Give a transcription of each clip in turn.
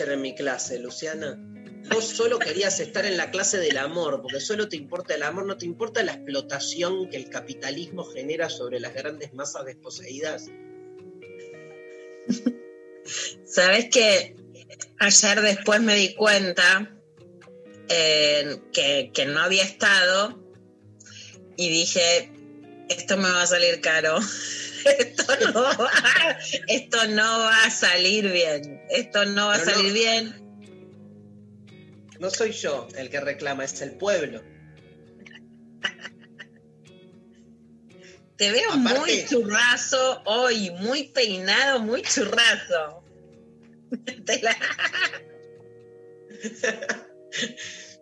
en mi clase, Luciana. Vos solo querías estar en la clase del amor, porque solo te importa el amor, no te importa la explotación que el capitalismo genera sobre las grandes masas desposeídas. Sabes que ayer después me di cuenta eh, que, que no había estado y dije, esto me va a salir caro. Esto no va, esto no va a salir bien. Esto no va a no- salir bien. No soy yo el que reclama, es el pueblo. Te veo Aparte- muy churrazo hoy, muy peinado, muy churrazo. La-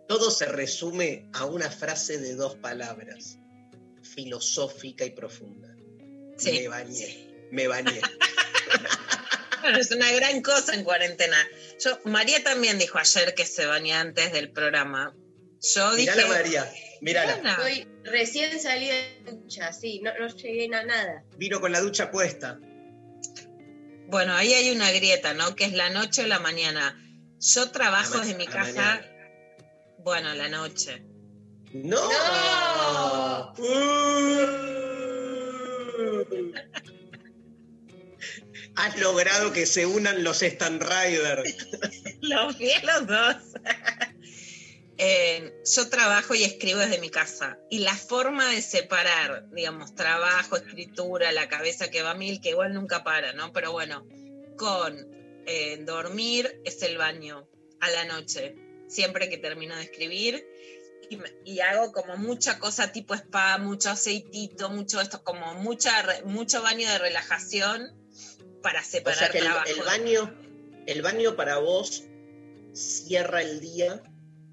Todo se resume a una frase de dos palabras, filosófica y profunda. Sí. Me bañé, me bañé. Bueno, es una gran cosa en cuarentena. Yo, María también dijo ayer que se baña antes del programa. Yo dije. Mirala María, mirala. Estoy recién salí de la ducha, sí, no, no llegué a nada. Vino con la ducha puesta. Bueno, ahí hay una grieta, ¿no? Que es la noche o la mañana. Yo trabajo desde mi casa. mañana. Bueno, la noche. ¡No! Uh. Has logrado que se unan los Stan Rider. Los vi los dos. Eh, yo trabajo y escribo desde mi casa. Y la forma de separar, digamos, trabajo, escritura, la cabeza que va a mil, que igual nunca para, ¿no? Pero bueno, con eh, dormir es el baño a la noche. Siempre que termino de escribir. Y, hago como mucha cosa tipo spa, mucho aceitito, mucho esto, como mucha, mucho baño de relajación para O separar sea que el, trabajo. el baño, el baño para vos cierra el día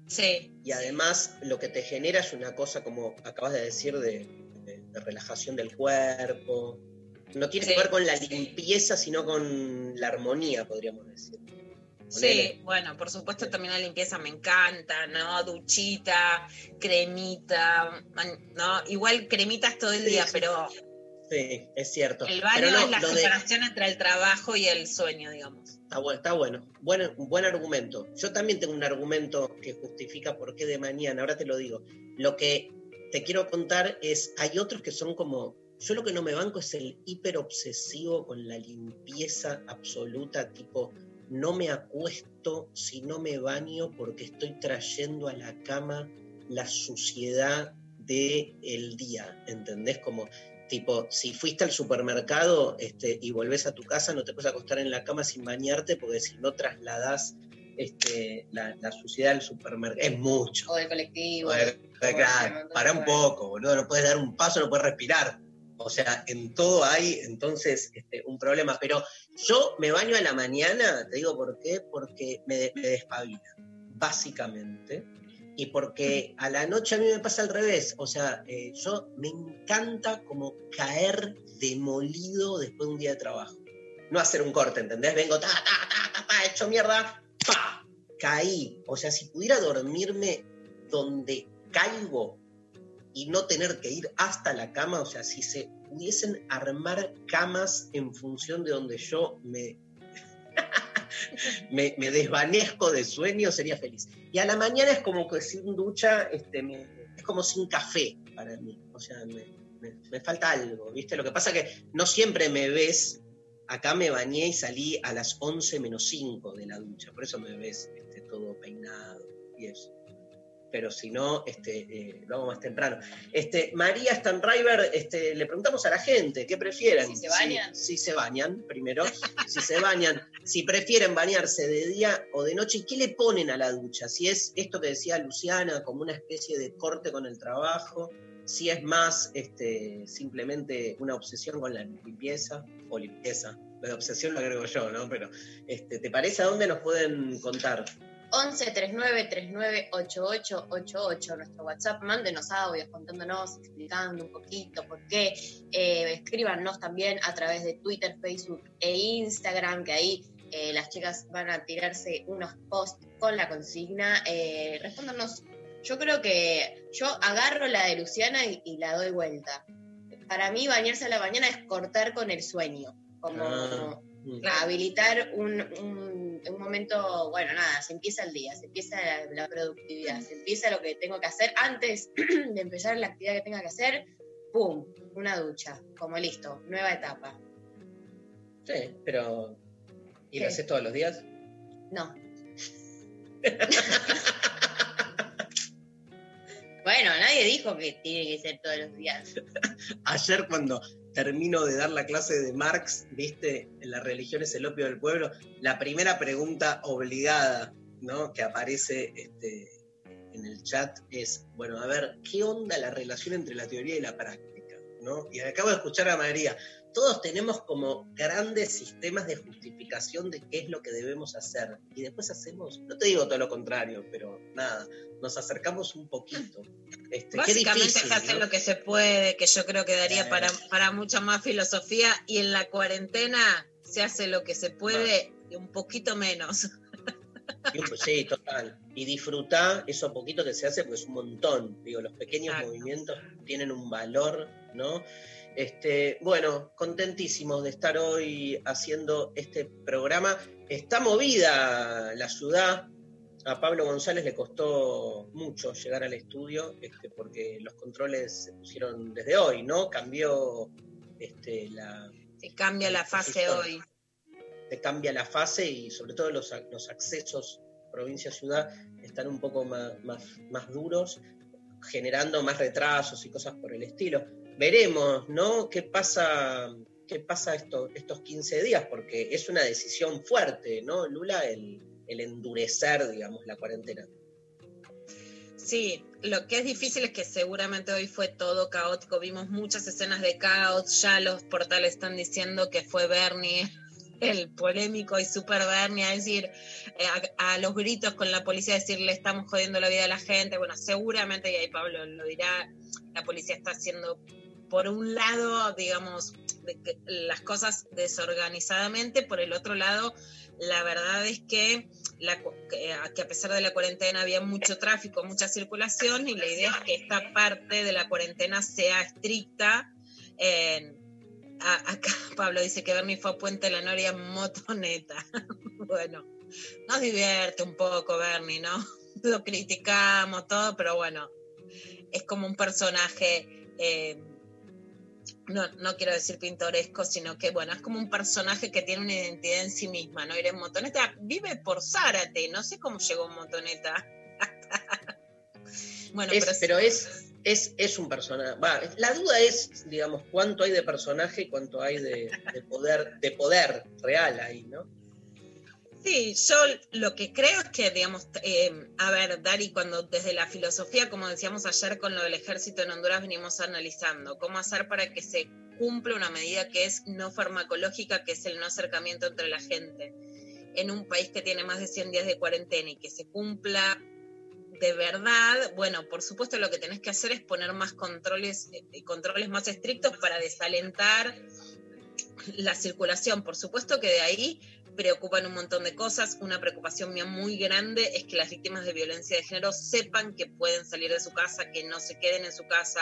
Sí, y además lo que te genera es una cosa como acabas de decir de, de- de relajación del cuerpo. No tiene Sí. que ver con la limpieza, sino con la armonía, podríamos decir. Sí, bueno, por supuesto también la limpieza me encanta, ¿no? Duchita, cremita, ¿no? Igual cremitas todo el Sí, día, sí. pero Sí, es cierto. el baño no, es la de- separación entre el trabajo y el sueño, digamos. Está bueno, está bueno. Buen, buen argumento. Yo también tengo un argumento que justifica por qué de mañana, ahora te lo digo. Lo que te quiero contar es, hay otros que son como, yo lo que no me banco es el hiper obsesivo con la limpieza absoluta, tipo, no me acuesto si no me baño porque estoy trayendo a la cama la suciedad del el día, ¿entendés? Como, tipo, si fuiste al supermercado este, y volvés a tu casa, no te puedes acostar en la cama sin bañarte porque si no trasladás este, la, la suciedad del supermercado, es mucho. O del colectivo. Como claro, para un poco, boludo, no puedes dar un paso, no puedes respirar. O sea, en todo hay entonces este, un problema. Pero yo me baño a la mañana, te digo por qué, porque me, me despabila, básicamente. Y porque a la noche a mí me pasa al revés. O sea, eh, yo me encanta como caer demolido después de un día de trabajo. No hacer un corte, ¿entendés? Vengo, ta, ta, ta, ta, ta, hecho mierda, pa, caí. O sea, si pudiera dormirme donde caigo y no tener que ir hasta la cama, o sea, si se pudiesen armar camas en función de donde yo me, me, desvanezco de sueño, sería feliz. Y a la mañana es como que sin ducha, este, me- es como sin café para mí. O sea, me falta algo, ¿viste? Lo que pasa que no siempre me ves, acá me bañé y salí a las 11 menos 5 de la ducha, por eso me ves este, todo peinado y eso. Pero si no, este, eh, lo hago más temprano. Este, María Stanriver, este, le preguntamos a la gente, ¿qué prefieren? Si se bañan. Si, se bañan, primero, si se bañan, si prefieren bañarse de día o de noche, ¿y qué le ponen a la ducha? Si es esto que decía Luciana, como una especie de corte con el trabajo, si es más este, simplemente una obsesión con la limpieza o limpieza. De obsesión lo agrego yo, ¿no? Pero, este, ¿te parece a dónde nos pueden contar? 11 39 39 88 88, nuestro WhatsApp, mándenos audios contándonos, explicando un poquito por qué. Eh, escríbanos también a través de Twitter, Facebook e Instagram, que ahí eh, las chicas van a tirarse unos posts con la consigna. Eh, respóndanos. Yo creo que yo agarro la de Luciana y, y la doy vuelta. Para mí, bañarse a la mañana es cortar con el sueño, como Ah, habilitar un, un- un momento, bueno, nada, se empieza el día, se empieza la, la productividad, se empieza lo que tengo que hacer antes de empezar la actividad que tenga que hacer, ¡pum! Una ducha, como listo, nueva etapa. Sí, pero. ¿Y ¿Qué? lo haces todos los días? No. bueno, nadie dijo que tiene que ser todos los días. Ayer cuando termino de dar la clase de Marx, viste, la religión es el opio del pueblo, la primera pregunta obligada, ¿no? Que aparece este, en el chat es, bueno, a ver, ¿qué onda la relación entre la teoría y la práctica? ¿no? Y acabo de escuchar a María, todos tenemos como grandes sistemas de justificación de qué es lo que debemos hacer. Y después hacemos, no te digo todo lo contrario, pero nada, nos acercamos un poquito. Este, Básicamente difícil, se hace ¿no? lo que se puede, que yo creo que daría Eh. para, para mucha más filosofía, y en la cuarentena se hace lo que se puede y un poquito menos. Sí, total. Y disfrutar eso poquito que se hace, porque es un montón. Digo, los pequeños Exacto. movimientos tienen un valor, ¿no? Este, bueno, contentísimos de estar hoy haciendo este programa. Está movida la ciudad. A Pablo González le costó mucho llegar al estudio, este, porque los controles se pusieron desde hoy, ¿no? Cambió este, la, Se cambia la fase hoy. te cambia la fase y sobre todo los, los accesos provincia-ciudad están un poco más, más, más duros, generando más retrasos y cosas por el estilo. Veremos, ¿no? ¿Qué pasa, qué pasa esto- estos 15 días? Porque es una decisión fuerte, ¿no, Lula? El, el endurecer, digamos, la cuarentena. Sí, lo que es difícil es que seguramente hoy fue todo caótico. Vimos muchas escenas de caos. Ya los portales están diciendo que fue Bernie el polémico y super Bernie a decir eh, a, a los gritos con la policía, decirle estamos jodiendo la vida a la gente. Bueno, seguramente, y ahí Pablo lo dirá, la policía está haciendo, por un lado, digamos, las cosas desorganizadamente, por el otro lado, la verdad es que la cu- que a pesar de la cuarentena había mucho tráfico, mucha circulación y la idea es que esta parte de la cuarentena sea estricta. Acá Pablo dice que Bernie fue a Puente de la Noria motoneta. bueno, nos divierte un poco Bernie, ¿no? Lo criticamos todo, pero bueno, es como un personaje, eh, no, no quiero decir pintoresco, sino que bueno, es como un personaje que tiene una identidad en sí misma, ¿no? Ir en motoneta, vive por Zárate, no sé cómo llegó motoneta. bueno, Es- pero, pero es, es, es un personaje. Va, la duda es, digamos, cuánto hay de personaje y cuánto hay de, de poder, de poder real ahí, ¿no? Sí, yo lo que creo es que, digamos, eh, a ver, Dari, cuando desde la filosofía, como decíamos ayer con lo del ejército en Honduras, venimos analizando cómo hacer para que se cumpla una medida que es no farmacológica, que es el no acercamiento entre la gente, en un país que tiene más de 100 días de cuarentena y que se cumpla de verdad, bueno, por supuesto lo que tenés que hacer es poner más controles, eh, controles más estrictos para desalentar la circulación. Por supuesto que de ahí preocupan un montón de cosas. Una preocupación mía muy grande es que las víctimas de violencia de género sepan que pueden salir de su casa, que no se queden en su casa.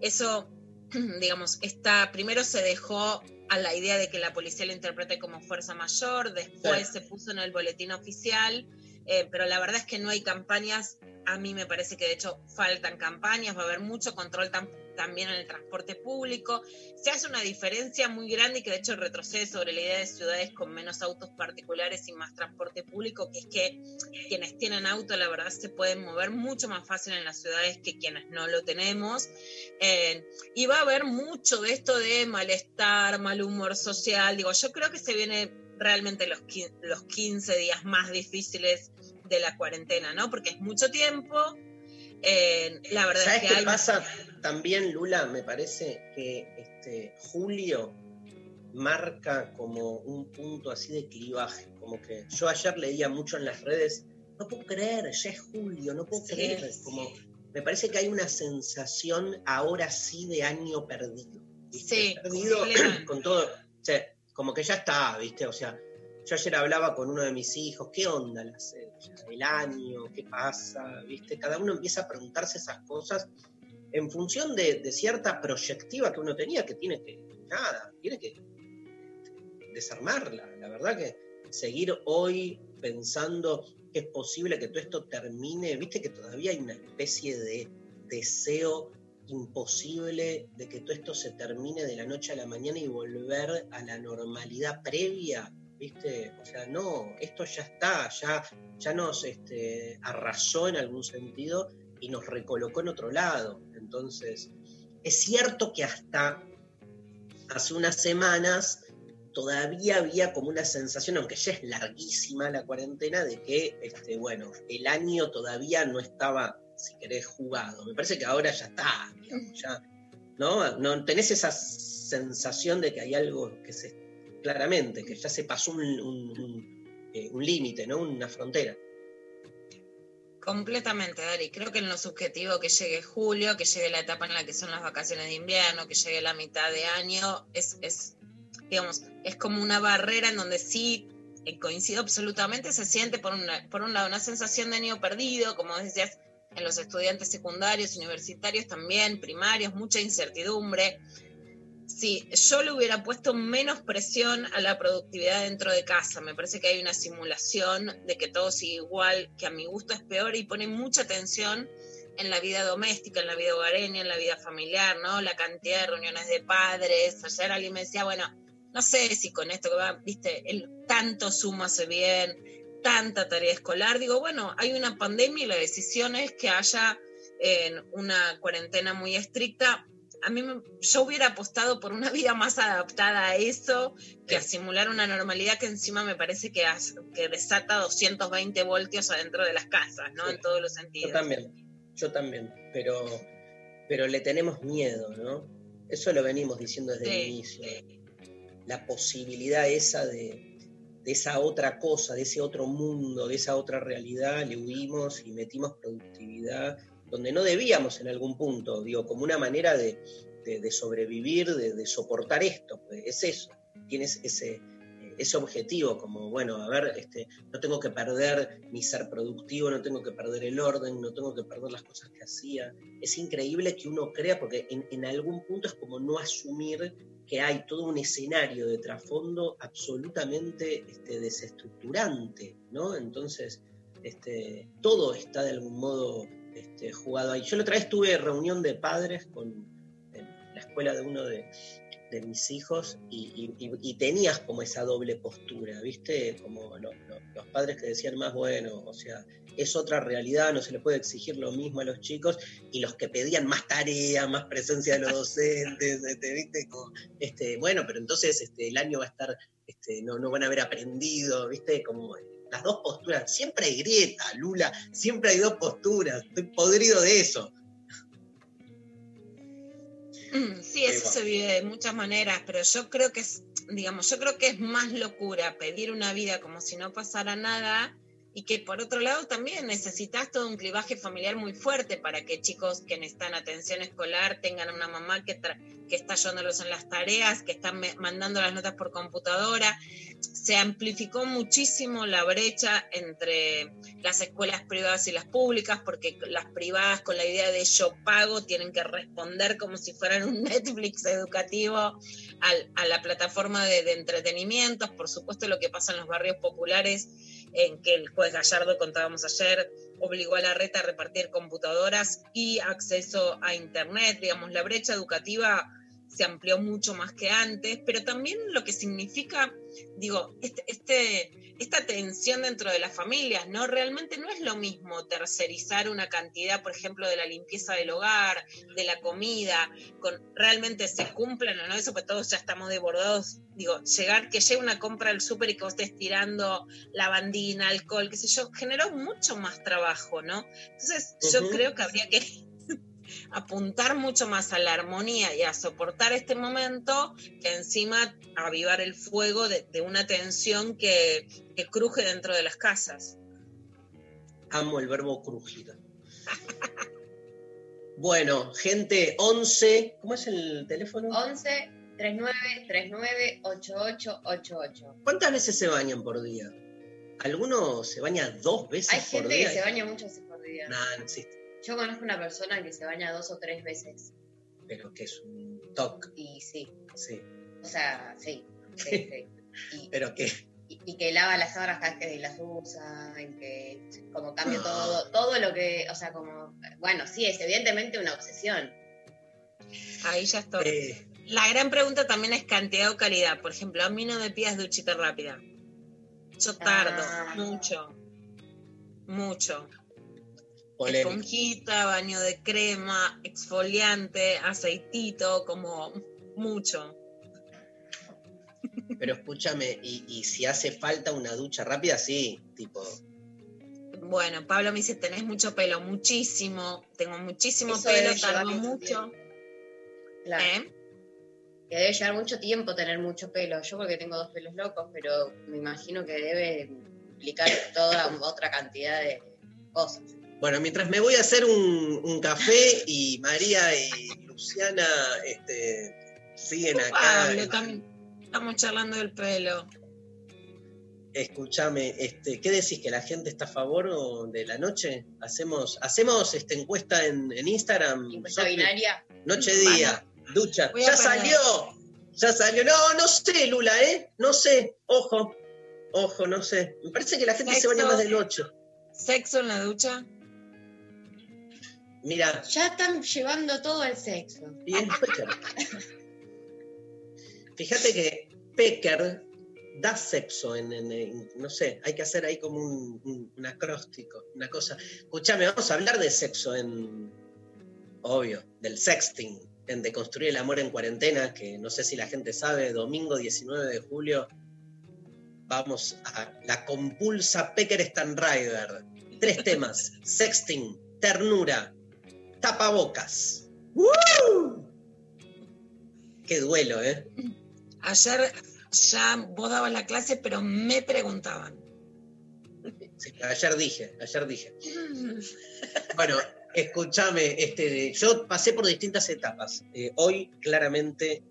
Eso, digamos, está, primero se dejó a la idea de que la policía lo interprete como fuerza mayor, después Sí. se puso en el boletín oficial eh, pero la verdad es que no hay campañas. A mí me parece que de hecho faltan campañas, va a haber mucho control tam- también en el transporte público. Se hace una diferencia muy grande y que de hecho retrocede sobre la idea de ciudades con menos autos particulares y más transporte público, que es que quienes tienen auto, la verdad, se pueden mover mucho más fácil en las ciudades que quienes no lo tenemos. Eh, y va a haber mucho de esto de malestar, mal humor social. Digo, yo creo que se viene realmente los, los 15 días más difíciles de la cuarentena, ¿no? Porque es mucho tiempo. Eh, la verdad ¿Sabes es que qué hay... pasa también, Lula? Me parece que este, julio marca como un punto así de clivaje. Como que yo ayer leía mucho en las redes, no puedo creer, ya es julio, no puedo Sí, creer. Como, me parece que hay una sensación ahora sí de año perdido. ¿viste? Sí, perdido con todo. o sea, como que ya está, ¿viste? O sea, yo ayer hablaba con uno de mis hijos, ¿qué onda eh, el año? ¿Qué pasa? ¿Viste? Cada uno empieza a preguntarse esas cosas en función de, de cierta proyectiva que uno tenía, que tiene que, nada, tiene que desarmarla. La verdad que seguir hoy pensando que es posible que todo esto termine, viste que todavía hay una especie de deseo imposible de que todo esto se termine de la noche a la mañana y volver a la normalidad previa, ¿viste? O sea, no, esto ya está, ya, ya nos este, arrasó en algún sentido y nos recolocó en otro lado. Entonces, es cierto que hasta hace unas semanas todavía había como una sensación, aunque ya es larguísima la cuarentena, de que, este, bueno, el año todavía no estaba, si querés, jugado. Me parece que ahora ya está, digamos, ya, ¿no? no tenés esa sensación de que hay algo que se, claramente, que ya se pasó eh, un límite, ¿no? Una frontera. Completamente, Dari. Creo que en lo subjetivo que llegue julio, que llegue la etapa en la que son las vacaciones de invierno, que llegue la mitad de año, es, digamos, es como una barrera en donde sí eh, coincido absolutamente, se siente por, por un lado una sensación de niño perdido, como decías, en los estudiantes secundarios, universitarios también, primarios, mucha incertidumbre. Sí, yo le hubiera puesto menos presión a la productividad dentro de casa. Me parece que hay una simulación de que todo sigue igual, que a mi gusto es peor y pone mucha tensión en la vida doméstica, en la vida hogareña, en la vida familiar, ¿no? La cantidad de reuniones de padres. Ayer alguien me decía, bueno, no sé si con esto que va, viste, el tanto sumo hace bien, tanta tarea escolar. Digo, bueno, hay una pandemia y la decisión es que haya en una cuarentena muy estricta. A mí me- yo hubiera apostado por una vida más adaptada a eso que a simular una normalidad que encima me parece que, que desata 220 voltios adentro de las casas, ¿no? Sí. En todos los Yo sentidos. también, yo también, pero, pero le tenemos miedo, ¿no? Eso lo venimos diciendo desde Sí. el inicio. La posibilidad esa de, de esa otra cosa, de ese otro mundo, de esa otra realidad, le huimos y metimos productividad donde no debíamos en algún punto, digo, como una manera de, sobrevivir, de, soportar esto, pues es eso, tienes ese, ese objetivo, como, bueno, a ver, este, no tengo que perder mi ser productivo, no tengo que perder el orden, no tengo que perder las cosas que hacía. Es increíble que uno crea, porque en, en algún punto es como no asumir que hay todo un escenario de trasfondo absolutamente este, desestructurante, ¿no? Entonces, este, todo está de algún modo este, jugado ahí. Yo la otra vez tuve reunión de padres con la escuela de uno de, mis hijos y, y- tenías como esa doble postura, ¿viste? Como lo- lo- los padres que decían más, bueno, o sea, es otra realidad, no se le puede exigir lo mismo a los chicos, y los que pedían más tarea, más presencia de los docentes, este, ¿viste? Como, este, bueno, pero entonces este, el año va a estar, este, no, no van a haber aprendido, ¿viste? Como las dos posturas, siempre hay grieta, Lula, siempre hay dos posturas, estoy podrido de eso. Mm, Sí, eso se vive de muchas maneras, pero yo creo que es, digamos, yo creo que es más locura pedir una vida como si no pasara nada y que por otro lado también necesitas todo un clivaje familiar muy fuerte para que chicos que necesitan atención escolar tengan una mamá que, que está ayudándolos en las tareas, que están me- mandando las notas por computadora. Se amplificó muchísimo la brecha entre las escuelas privadas y las públicas, porque las privadas con la idea de yo pago tienen que responder como si fueran un Netflix educativo a la plataforma de, de entretenimientos. Por supuesto, lo que pasa en los barrios populares en que el juez Gallardo, contábamos ayer, obligó a la reta a repartir computadoras y acceso a Internet. Digamos, la brecha educativa se amplió mucho más que antes, pero también lo que significa, digo, este, este, esta tensión dentro de las familias, ¿no? Realmente no es lo mismo tercerizar una cantidad, por ejemplo, de la limpieza del hogar, de la comida, con realmente se cumplen o no, eso pues todos ya estamos desbordados, digo, llegar, que llegue una compra al súper y que vos estés tirando lavandina, alcohol, qué sé yo, generó mucho más trabajo, ¿no? Entonces yo creo que habría que apuntar mucho más a la armonía y a soportar este momento que encima avivar el fuego de, de una tensión que, que cruje dentro de las casas. Amo el verbo crujir. Bueno, gente, 11. ¿Cómo es el teléfono? 11 39 39 8888. ¿Cuántas veces se bañan por día? ¿Alguno se baña dos veces Hay por gente día? que se baña muchas veces por día. Nah, no existe. Yo conozco una persona que se baña dos o tres veces. Pero que es un toque, Y sí, sí. o sea, sí. sí, sí. Y, Pero que y- y que lava las sábanas cada vez que las usa, y que como cambia Ah. todo, todo lo que, o sea, como, bueno, sí, es evidentemente una obsesión. Ahí ya estoy. eh, La gran pregunta también es cantidad o calidad. Por ejemplo, a mí no me pidas duchita rápida. Yo tardo Ah. mucho, mucho. Polémico. Esponjita, baño de crema, exfoliante, aceitito, como mucho. Pero escúchame, y, y si hace falta una ducha rápida, sí, tipo. Bueno, Pablo me dice, tenés mucho pelo, muchísimo. Tengo muchísimo Eso pelo, tardo mucho mucho. Claro, ¿Eh? que debe llevar mucho tiempo tener mucho pelo. Yo porque tengo dos pelos locos, pero me imagino que debe implicar toda otra cantidad de cosas. Bueno, mientras me voy a hacer un, un café y María y Luciana este, siguen acá. Pablo, también estamos charlando del pelo. Escúchame, este, ¿qué decís? ¿Que la gente está a favor o de la noche? ¿Hacemos, hacemos este, encuesta en, en Instagram? Encuesta Sofi? binaria. Noche-día, ducha. ¡Ya salió! ¡Ya salió! No, no sé, Lula, ¿eh? No sé. Ojo, ojo, no sé. Me parece que la gente se baña Sexo. más de noche. ¿Sexo en la ducha? Mira, Ya están llevando todo el sexo. y es Pecker. Fíjate que Pecker da sexo en, en- en- no sé, hay que hacer ahí como un, un- un acróstico, una cosa. Escúchame, vamos a hablar de sexo en, obvio, del sexting, en De Construir el Amor en Cuarentena, que no sé si la gente sabe, domingo 19 de julio, vamos a la compulsa Pecker Stanrider. Tres temas, sexting, ternura, tapabocas. ¡Woo! Qué duelo, ¿eh? Ayer ya vos dabas la clase, pero me preguntaban. Sí, ayer dije, ayer dije. Bueno, escúchame, este, yo pasé por distintas etapas. Eh, hoy claramente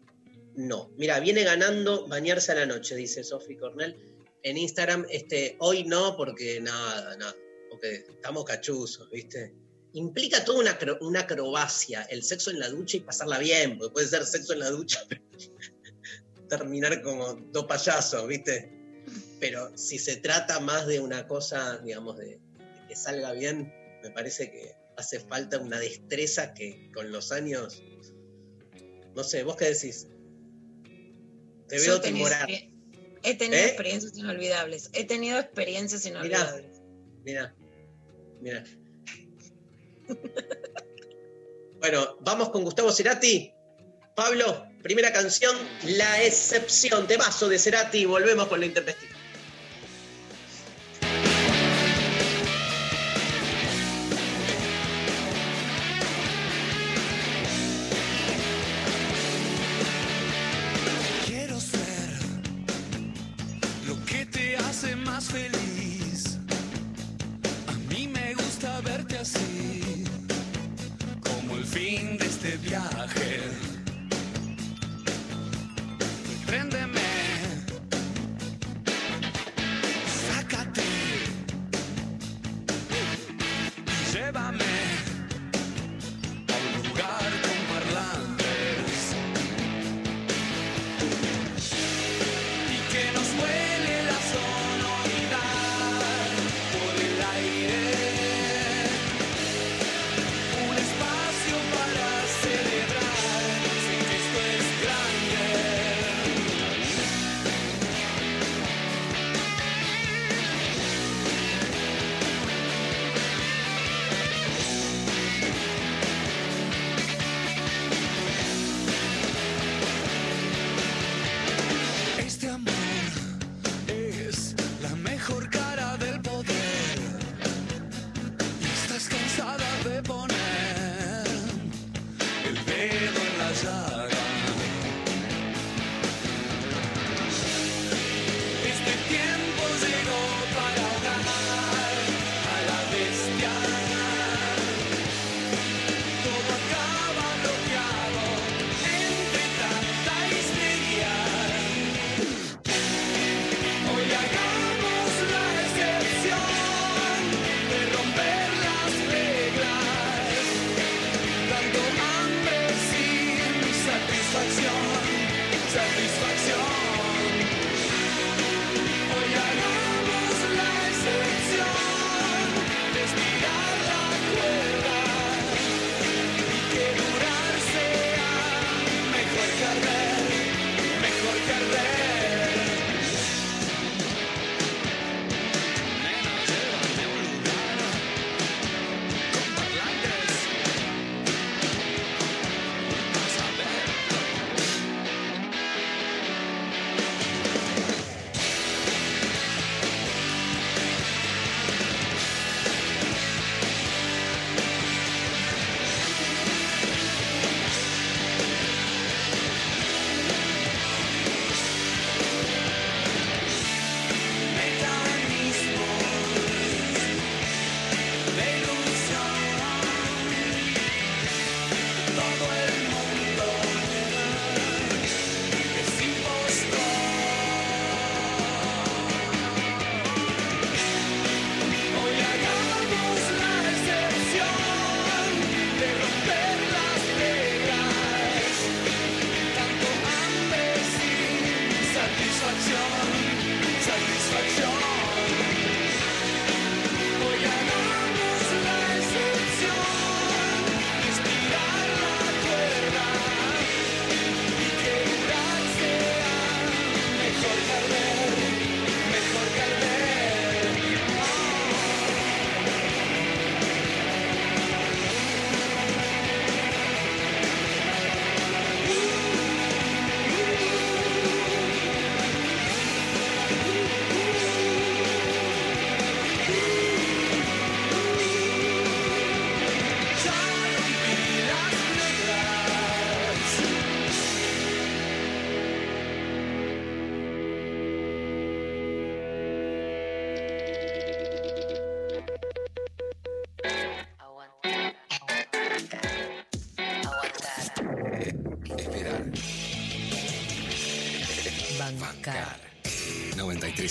no. Mira, viene ganando bañarse a la noche, dice Sofi Cornell en Instagram. Este, hoy no, porque nada, nada, porque estamos cachuzos, ¿viste? Implica toda una, acro- una acrobacia, el sexo en la ducha y pasarla bien, porque puede ser sexo en la ducha, terminar como dos payasos, ¿viste? Pero si se trata más de una cosa, digamos, de, de que salga bien, me parece que hace falta una destreza que con los años, no sé, ¿vos qué decís? Te veo timorar. He tenido ¿Eh? experiencias inolvidables. He tenido experiencias inolvidables. Mira, mira. Bueno, vamos con Gustavo Cerati. Pablo, primera canción, La Excepción, temazo de Cerati, volvemos con lo intempestivo.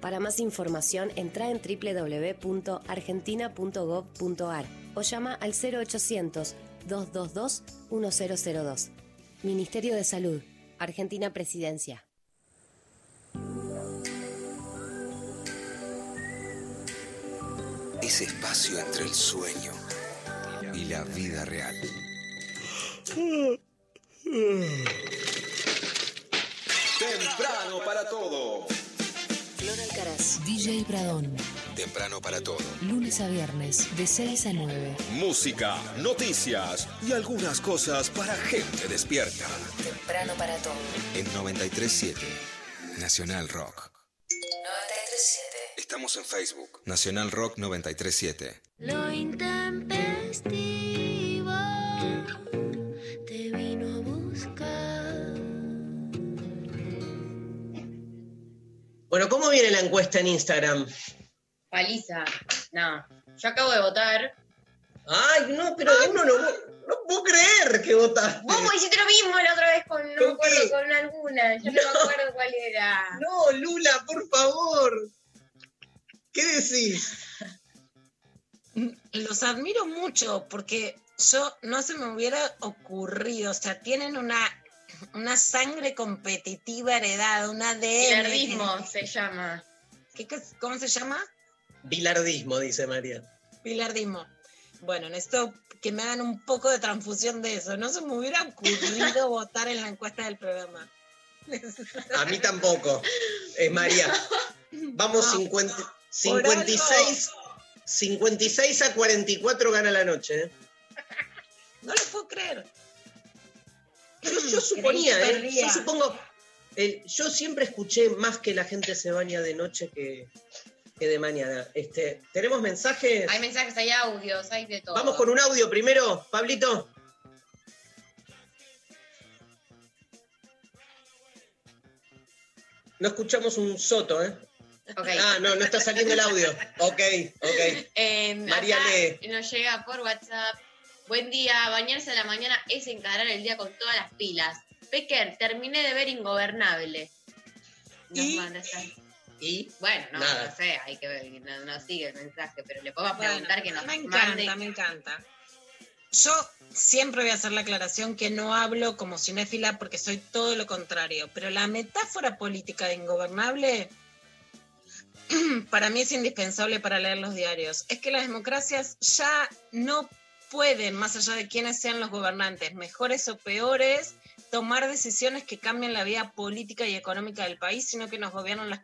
Para más información, entra en www.argentina.gov.ar o llama al 0800-222-1002. Ministerio de Salud, Argentina Presidencia. Ese espacio entre el sueño y la vida real. Temprano para todo. Flor Alcaraz. DJ Pradón, Temprano para todo. lunes a viernes, de 6 a 9. Música, noticias y algunas cosas para gente despierta. Temprano para todo. En 937 Nacional Rock. 937. Estamos en Facebook. Nacional Rock 937. Lo intempestivo Bueno, ¿cómo viene la encuesta en Instagram? Paliza. No. Yo acabo de votar. Ay, no, pero uno no, no puedo creer que votaste. Vos me hiciste lo mismo la otra vez con, no me ¿Con acuerdo, qué? con alguna. Yo no, me acuerdo cuál era. No, Lula, por favor. ¿Qué decís? Los admiro mucho porque yo no se me hubiera ocurrido, o sea, tienen una, una sangre competitiva heredada, un ADN. Pilardismo se llama. ¿Qué- qué- ¿Cómo se llama? Bilardismo, dice María. Pilardismo. Bueno, necesito que me hagan un poco de transfusión de eso. No se me hubiera ocurrido votar en la encuesta del programa. A mí tampoco. Es María. Vamos No, 50 Por 56, 56 a 44 gana la noche. ¿eh? No lo puedo creer. Yo, yo suponía, ¿eh? Yo supongo. el- yo siempre escuché más que la gente se baña de noche que, que de mañana. Este, ¿Tenemos mensajes? Hay mensajes, hay audios, hay de todo. Vamos con un audio primero, Pablito. No escuchamos un soto, ¿eh? Ah, no, no está saliendo el audio. Ok, ok. Eh, María lee. Nos llega por WhatsApp. Buen día, bañarse a la mañana es encarar el día con todas las pilas. Pecker, terminé de ver Ingobernable. Nos ¿Y? manda Y Bueno, no, no sé, hay que ver, no, no sigue el mensaje, pero le podemos Bueno, preguntar que nos me encanta, mande. me encanta. Yo siempre voy a hacer la aclaración que no hablo como cinéfila porque soy todo lo contrario, pero la metáfora política de ingobernable para mí es indispensable para leer los diarios. Es que las democracias ya no pueden, más allá de quiénes sean los gobernantes, mejores o peores, tomar decisiones que cambien la vida política y económica del país, sino que nos gobiernan las,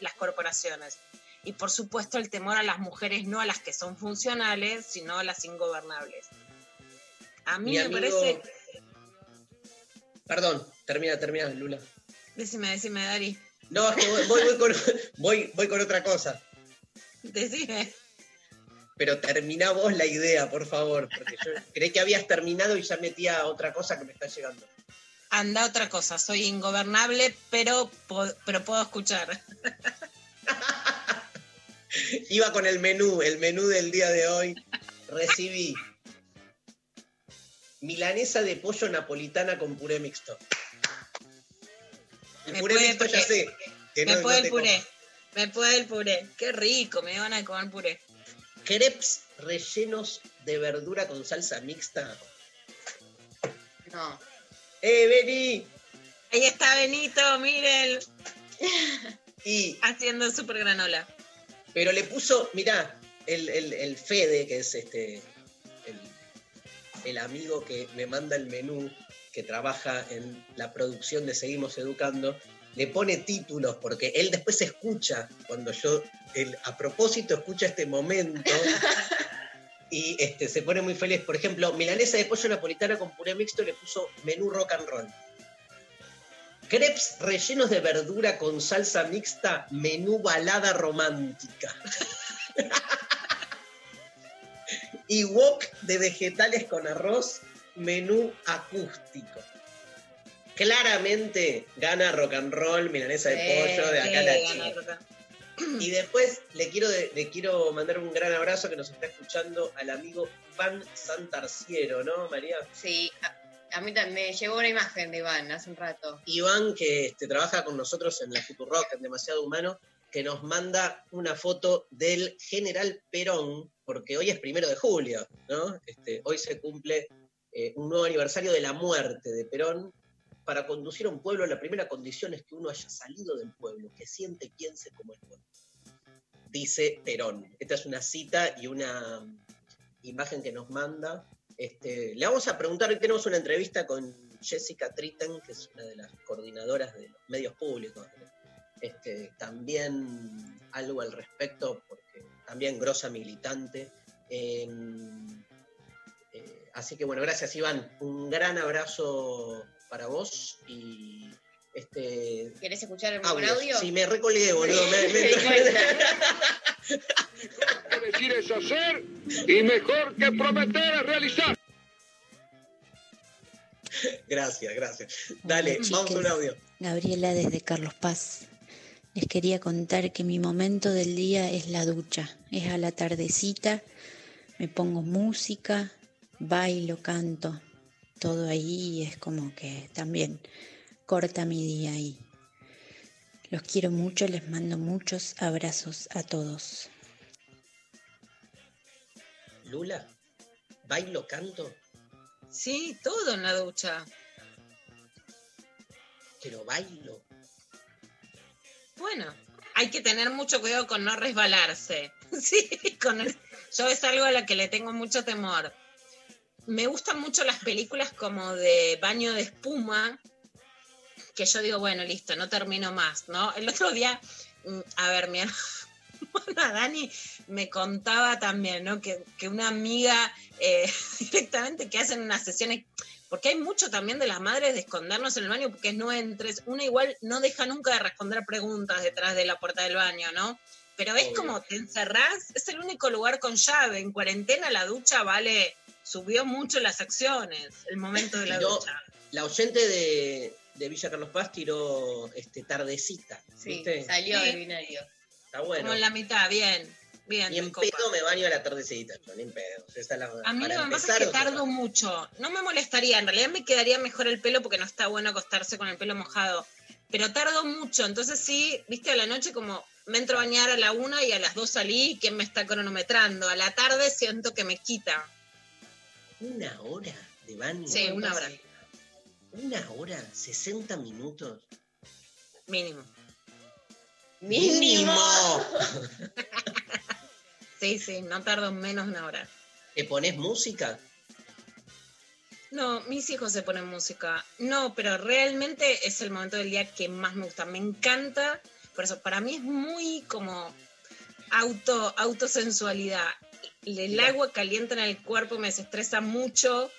las corporaciones. Y por supuesto el temor a las mujeres, no a las que son funcionales, sino a las ingobernables. A mí mi me amigo. parece... Perdón, termina, termina, Lula. Decime, decime, Dari. No, es que voy, voy, voy con, voy, voy con otra cosa. Decime. Pero termina vos la idea, por favor. Porque yo creí que habías terminado y ya metía otra cosa que me está llegando. Anda otra cosa, soy ingobernable, pero, pero puedo escuchar. Iba con el menú, el menú del día de hoy. Recibí milanesa de pollo napolitana con puré mixto. El Me puré puede mixto ya sé. que me no- puede no el puré. Me puede el puré. Qué rico, me van a comer puré. Crepes rellenos de verdura con salsa mixta. No. ¡Eh, vení! Ahí está Benito, miren, Y, haciendo super granola. pero le puso, mirá, el, el- el Fede, que es este el, el amigo que me manda el menú, que trabaja en la producción de Seguimos Educando, le pone títulos, porque él después escucha, cuando yo, él, a propósito, escucha este momento. Y este, se pone muy feliz. Por ejemplo, milanesa de pollo napolitana con puré mixto le puso menú rock and roll. Crepes rellenos de verdura con salsa mixta, menú balada romántica. y wok de vegetales con arroz, menú acústico. Claramente gana rock and roll, milanesa de Sí, pollo, de acá Sí, la gana China. Roca. Y después le quiero, le quiero mandar un gran abrazo que nos está escuchando al amigo Iván Santarciero, ¿no, María? Sí, a, mí también me llegó una imagen de Iván hace un rato. Iván, que este, trabaja con nosotros en la Futurock, en Demasiado Humano, que nos manda una foto del General Perón, porque hoy es primero de julio, ¿no? Este, hoy se cumple eh, un nuevo aniversario de la muerte de Perón. Para conducir a un pueblo, la primera condición es que uno haya salido del pueblo, que siente y piense como el pueblo. Dice Perón. Esta es una cita y una imagen que nos manda. Este, le vamos a preguntar, hoy tenemos una entrevista con Jessica Tritten, que es una de las coordinadoras de los medios públicos. Este, también algo al respecto, porque también grosa militante. Eh, eh, así que bueno, gracias Iván. Un gran abrazo para vos y este ¿Querés escuchar el audio. audio? Sí, me recolgué, boludo. me- me- Me di cuenta. decir es hacer y mejor que prometer es realizar. gracias, gracias. Dale, Hola, vamos a un audio. Gabriela desde Carlos Paz. Les quería contar que mi momento del día es la ducha. Es a la tardecita, me pongo música, bailo, canto. Todo ahí es como que también corta mi día ahí. Los quiero mucho, les mando muchos abrazos a todos. Lula, bailo, canto, Sí, todo en la ducha. pero bailo. Bueno, hay que tener mucho cuidado con no resbalarse. Sí, con el- yo es algo a lo que le tengo mucho temor. Me gustan mucho las películas como de baño de espuma, que yo digo, bueno, listo, no termino más, ¿no? El otro día, mm, a ver, mi hermana Dani me contaba también, ¿no? Que, que una amiga eh, directamente que hacen unas sesiones, porque hay mucho también de las madres de escondernos en el baño porque no entres, una igual no deja nunca de responder preguntas detrás de la puerta del baño, ¿no? Pero es Obvio. como te encerrás, es el único lugar con llave, en cuarentena la ducha vale, subió mucho las acciones, el momento de la Tiró- ducha. La oyente de, de Villa Carlos Paz tiró este, tardecita. Sí, ¿viste? salió Sí. del binario. Está bueno. Como en la mitad, bien, bien. Ni en copa. pedo me baño a la tardecita, yo, ni en pedo. Esa es la- A mí lo que pasa es que tardo mucho. No me molestaría, en realidad me quedaría mejor el pelo porque no está bueno acostarse con el pelo mojado. Pero tardo mucho, entonces sí, viste, a la noche como me entro a bañar a la una y a las dos salí, ¿quién me está cronometrando? A la tarde siento que me quita. Una hora de baño. Sí, una hora, Una hora, 60 minutos. mínimo. Mínimo. Sí, sí, no tardo menos de una hora. ¿Te pones música? No, mis hijos se ponen música. No, pero realmente es el momento del día que más me gusta. Me encanta. Por eso, para mí es muy como auto, autosensualidad. El agua caliente en el cuerpo me desestresa mucho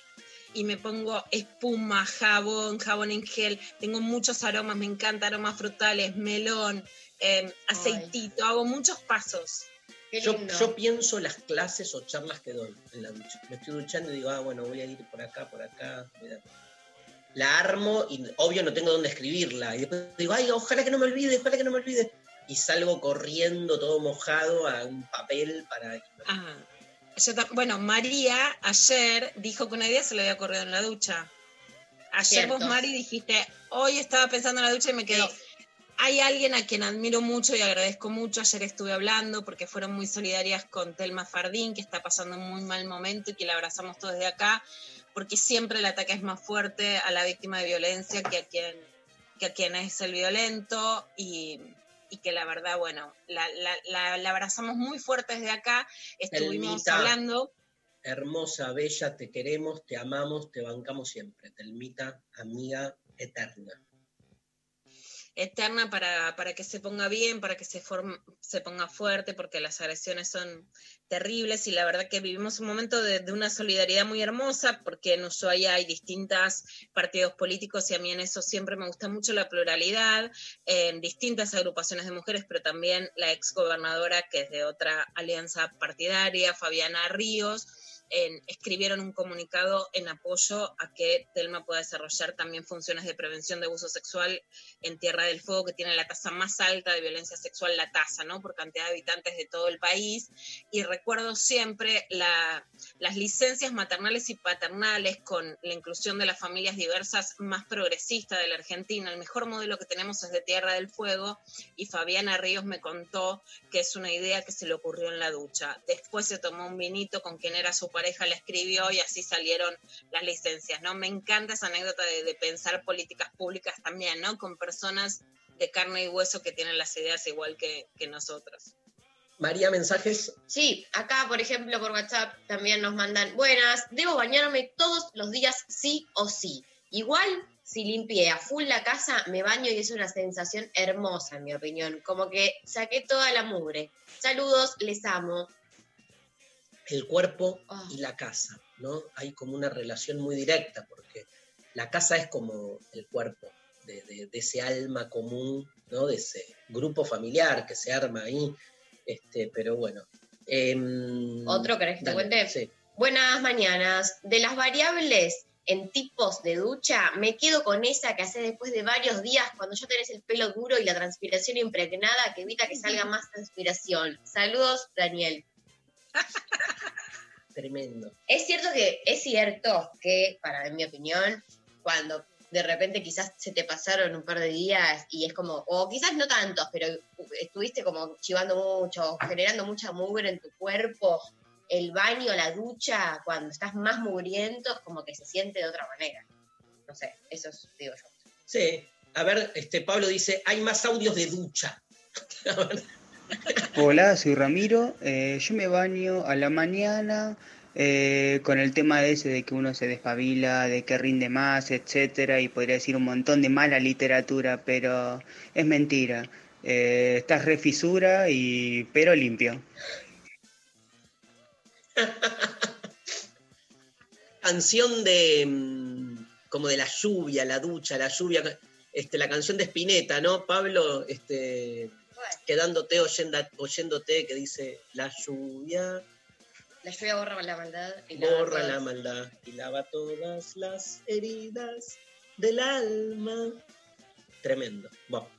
y me pongo espuma, jabón, jabón en gel. Tengo muchos aromas, me encanta aromas frutales, melón, eh, aceitito. Hago muchos pasos. Yo pienso las clases o charlas que doy en la ducha. Me estoy duchando y digo, ah, bueno, voy a ir por acá, por acá. mira. La armo y obvio no tengo dónde escribirla. Y después digo, ay, ojalá que no me olvide, ojalá que no me olvide. Y salgo corriendo todo mojado a un papel para... Ah, yo bueno, María ayer dijo que una idea se le había ocurrido en la ducha. Ayer vos. Mari, dijiste, hoy estaba pensando en la ducha y me quedó. Hay alguien a quien admiro mucho y agradezco mucho. Ayer estuve hablando porque fueron muy solidarias con Telma Fardín, que está pasando un muy mal momento y que la abrazamos todos desde acá, porque siempre el ataque es más fuerte a la víctima de violencia que a quien, que a quien es el violento y, y que la verdad, bueno, la, la- la- la abrazamos muy fuerte desde acá. Estuvimos Telmita. hablando. Hermosa, bella, te queremos, te amamos, te bancamos siempre. Telmita, amiga eterna. Eterna para, para que se ponga bien, para que se, form- se ponga fuerte, porque las agresiones son terribles y la verdad que vivimos un momento de, de una solidaridad muy hermosa, porque en Ushuaia hay distintos partidos políticos y a mí en eso siempre me gusta mucho la pluralidad, en distintas agrupaciones de mujeres, pero también la exgobernadora que es de otra alianza partidaria, Fabiana Ríos, escribieron un comunicado en apoyo a que Telma pueda desarrollar también funciones de prevención de abuso sexual en Tierra del Fuego, que tiene la tasa más alta de violencia sexual, la tasa, ¿no? Por cantidad de habitantes de todo el país. Y recuerdo siempre la- las licencias maternales y paternales con la inclusión de las familias diversas más progresista de la Argentina. El mejor modelo que tenemos es de Tierra del Fuego y Fabiana Ríos me contó que es una idea que se le ocurrió en la ducha. Después se tomó un vinito con quien era su pareja, le escribió y así salieron las licencias, ¿no? Me encanta esa anécdota de, de pensar políticas públicas también, ¿no? Con personas de carne y hueso que tienen las ideas igual que, que nosotros. María, mensajes. Sí, acá, por ejemplo, por WhatsApp también nos mandan, buenas, debo bañarme todos los días sí o sí. Igual, si limpié a full la casa, me baño y es una sensación hermosa, en mi opinión. Como que saqué toda la mugre. Saludos, les amo. El cuerpo Ah. y la casa, ¿no? Hay como una relación muy directa, porque la casa es como el cuerpo de, de- de ese alma común, ¿no? De ese grupo familiar que se arma ahí. Este, pero bueno. Em, ¿Otro querés que te cuente? Sí. Buenas mañanas. De las variables en tipos de ducha, me quedo con esa que haces después de varios días cuando ya tenés el pelo duro y la transpiración impregnada que evita que salga más transpiración. Saludos, Daniel. Tremendo. Es cierto que, es cierto que, para en mi opinión, cuando de repente quizás se te pasaron un par de días y es como, o quizás no tantos, pero estuviste como chivando mucho, generando mucha mugre en tu cuerpo, el baño, la ducha, cuando estás más mugriento, como que se siente de otra manera. No sé, eso es, digo yo. Sí. A ver, este Pablo dice, hay más audios de ducha. Hola, soy Ramiro. Eh, yo me baño a la mañana, eh, con el tema de ese de que uno se despabila, de que rinde más, etcétera, y podría decir un montón de mala literatura, pero es mentira. Eh, estás re fisura y pero limpio. canción de mm, como de la lluvia, la ducha, la lluvia, este, la canción de Spinetta, ¿no? Pablo, este, quedándote oyendo, oyéndote que dice la lluvia La lluvia borra la maldad. Y borra la maldad y lava todas las heridas del alma. Tremendo. Bueno,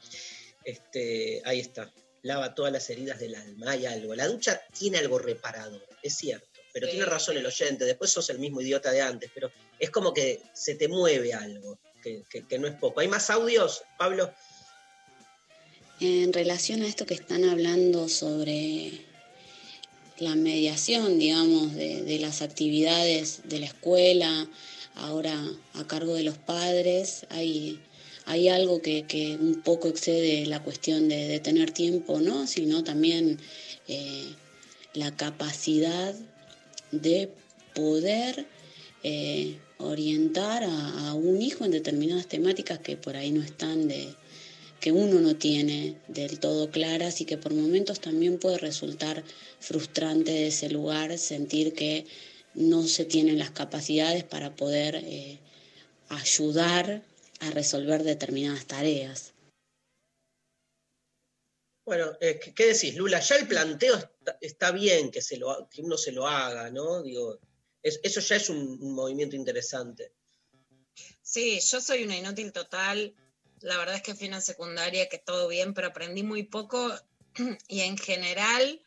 este, ahí está. Lava todas las heridas del alma. Hay algo. La ducha tiene algo reparador, es cierto. Pero Sí. tiene razón el oyente. Después sos el mismo idiota de antes. Pero es como que se te mueve algo, que, que- que no es poco. ¿Hay más audios, Pablo? En relación a esto que están hablando sobre la mediación, digamos, de, las actividades de la escuela, ahora a cargo de los padres, hay, hay algo que, un poco excede la cuestión de, tener tiempo, ¿no? Sino también eh, la capacidad de poder eh, orientar a un hijo en determinadas temáticas que por ahí no están de, que uno no tiene del todo claras y que por momentos también puede resultar frustrante de ese lugar, sentir que no se tienen las capacidades para poder eh, ayudar a resolver determinadas tareas. Bueno, eh, ¿qué, decís, Lula? Ya el planteo está, está bien que, se lo, que uno se lo haga, ¿no? Digo, es- eso ya es un, un movimiento interesante. Sí, yo soy una inútil total. La verdad es que fui una secundaria que todo bien, pero aprendí muy poco y en general,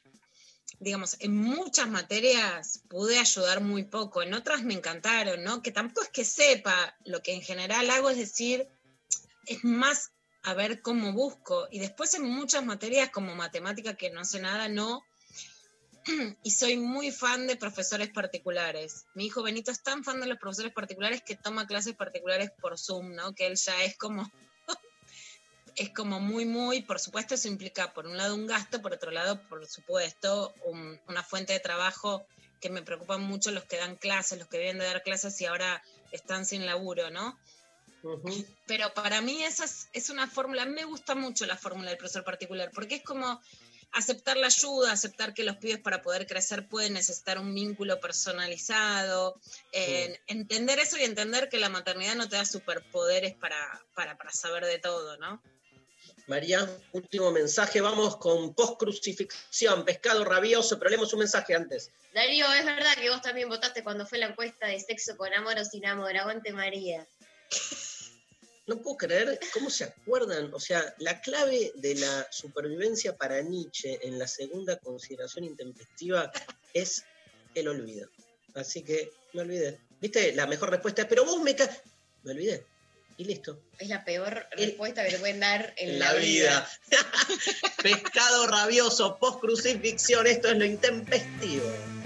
digamos, en muchas materias pude ayudar muy poco. En otras me encantaron, ¿no? Que tampoco es que sepa, lo que en general hago es decir, es más a ver cómo busco. Y después en muchas materias como matemática que no sé nada, no. Y soy muy fan de profesores particulares. Mi hijo Benito es tan fan de los profesores particulares que toma clases particulares por Zoom, ¿no? Que él ya es como es como muy, muy, por supuesto eso implica por un lado un gasto, por otro lado, por supuesto, un- una fuente de trabajo que me preocupan mucho los que dan clases, los que vienen de dar clases y ahora están sin laburo, ¿no? Pero para mí esa es, es una fórmula, me gusta mucho la fórmula del profesor particular, porque es como aceptar la ayuda, aceptar que los pibes para poder crecer pueden necesitar un vínculo personalizado, en- entender eso y entender que la maternidad no te da superpoderes para, para, para saber de todo, ¿no? María, último mensaje. Vamos con post-crucifixión, pescado rabioso, pero leemos un mensaje antes. Darío, es verdad que vos también votaste cuando fue la encuesta de sexo con amor o sin amor. Aguante María. No puedo creer cómo se acuerdan. O sea, la clave de la supervivencia para Nietzsche en la segunda consideración intempestiva es el olvido. Así que me olvidé. ¿Viste? La mejor respuesta es, pero vos me ca... Me olvidé. Y listo. Es la peor respuesta que le pueden dar en, En la vida. Pescado rabioso, post-crucifixión. Esto es lo intempestivo.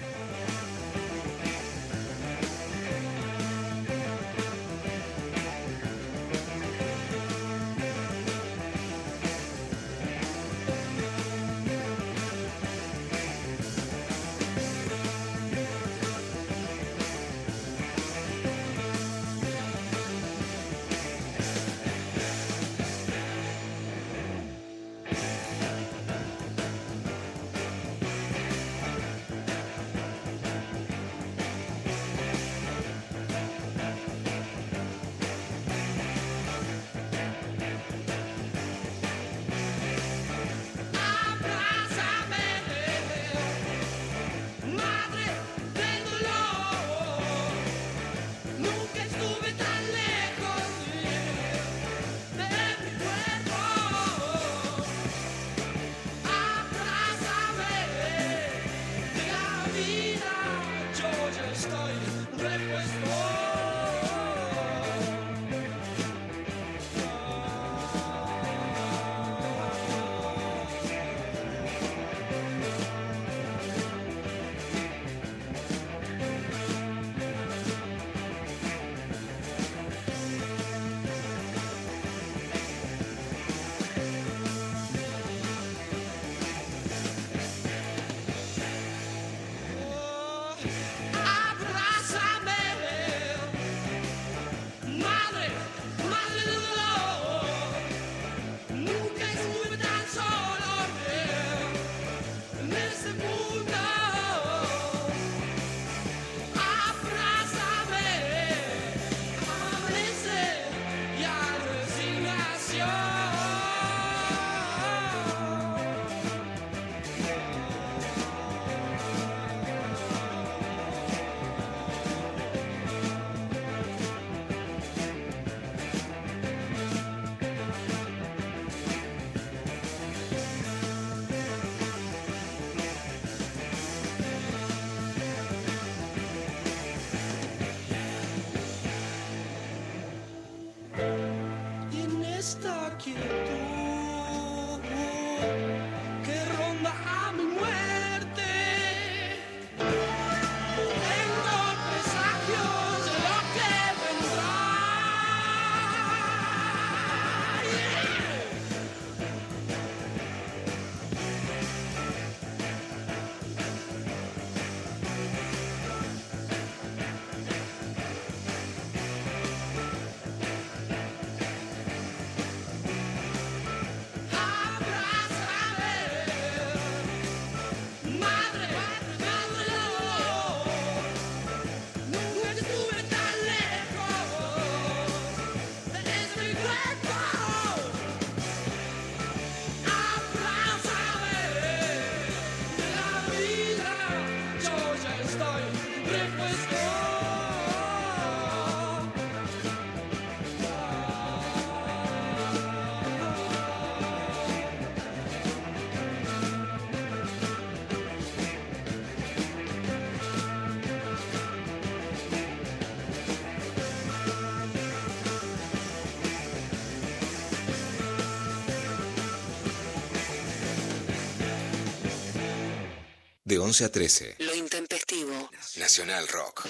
11 a 13. Lo intempestivo. Nacional Rock.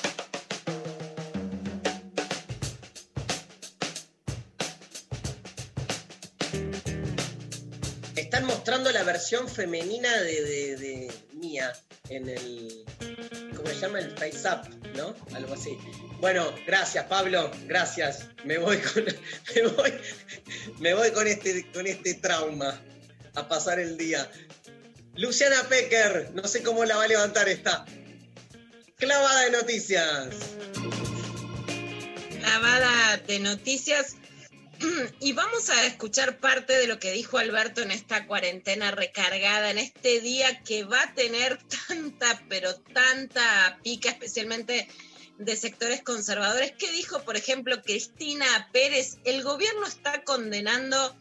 Están mostrando la versión femenina de, de, de Mía en el. ¿Cómo se llama? El Face Up, ¿no? Algo así. Bueno, gracias, Pablo. Gracias. Me voy con, me voy, me voy con, este, con este trauma a pasar el día. Luciana Pecker, no sé cómo la va a levantar esta. Clavada de noticias. Clavada de noticias. Y vamos a escuchar parte de lo que dijo Alberto en esta cuarentena recargada, en este día que va a tener tanta, pero tanta pica, especialmente de sectores conservadores. ¿Qué dijo, por ejemplo, Cristina Pérez? El gobierno está condenando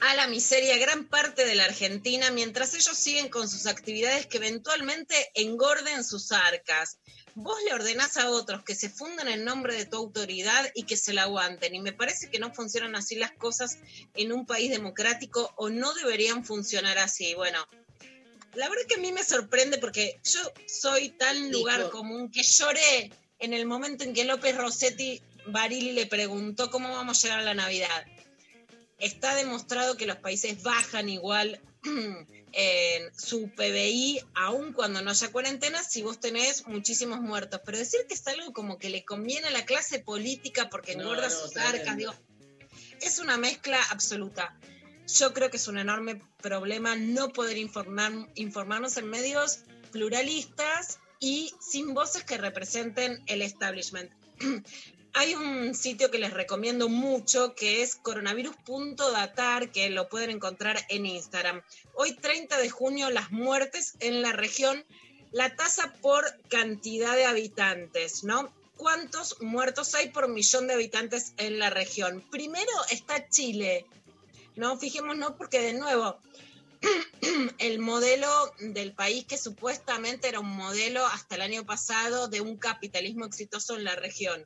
a la miseria gran parte de la Argentina mientras ellos siguen con sus actividades que eventualmente engorden sus arcas. Vos le ordenás a otros que se fundan en nombre de tu autoridad y que se la aguanten. Y me parece que no funcionan así las cosas en un país democrático o no deberían funcionar así. Bueno, la verdad que a mí me sorprende porque yo soy tan lugar común que lloré en el momento en que López Rossetti Barili le preguntó cómo vamos a llegar a la Navidad. Está demostrado que los países bajan igual en su PBI, aun cuando no haya cuarentena, si vos tenés muchísimos muertos. Pero decir que es algo como que le conviene a la clase política porque No, engorda no, sus tremendo. arcas, digo, es una mezcla absoluta. Yo creo que es un enorme problema no poder informar, informarnos en medios pluralistas y sin voces que representen el establishment. Hay un sitio que les recomiendo mucho que es coronavirus.datar, que lo pueden encontrar en Instagram. Hoy 30 de junio las muertes en la región, la tasa por cantidad de habitantes, ¿no? ¿Cuántos muertos hay por millón de habitantes en la región? Primero está Chile, ¿no? Fijémonos porque de nuevo, el modelo del país que supuestamente era un modelo hasta el año pasado de un capitalismo exitoso en la región.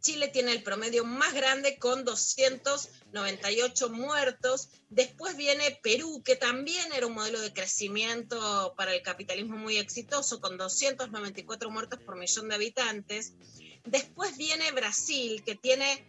Chile tiene el promedio más grande con 298 muertos. Después viene Perú, que también era un modelo de crecimiento para el capitalismo muy exitoso, con 294 muertos por millón de habitantes. Después viene Brasil, que tiene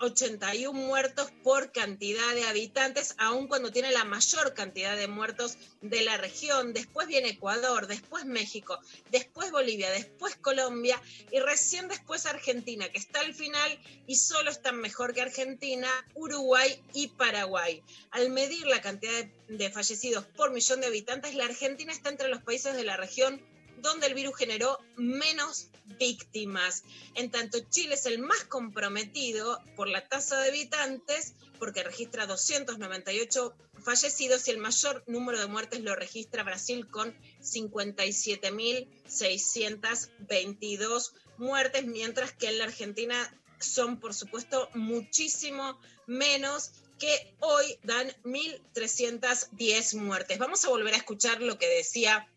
281 muertos por cantidad de habitantes, aun cuando tiene la mayor cantidad de muertos de la región. Después viene Ecuador, después México, después Bolivia, después Colombia y recién después Argentina, que está al final y solo están mejor que Argentina, Uruguay y Paraguay. Al medir la cantidad de fallecidos por millón de habitantes, la Argentina está entre los países de la región donde el virus generó menos víctimas. En tanto, Chile es el más comprometido por la tasa de habitantes, porque registra 298 fallecidos y el mayor número de muertes lo registra Brasil con 57.622 muertes, mientras que en la Argentina son, por supuesto, muchísimo menos que hoy dan 1.310 muertes. Vamos a volver a escuchar lo que decía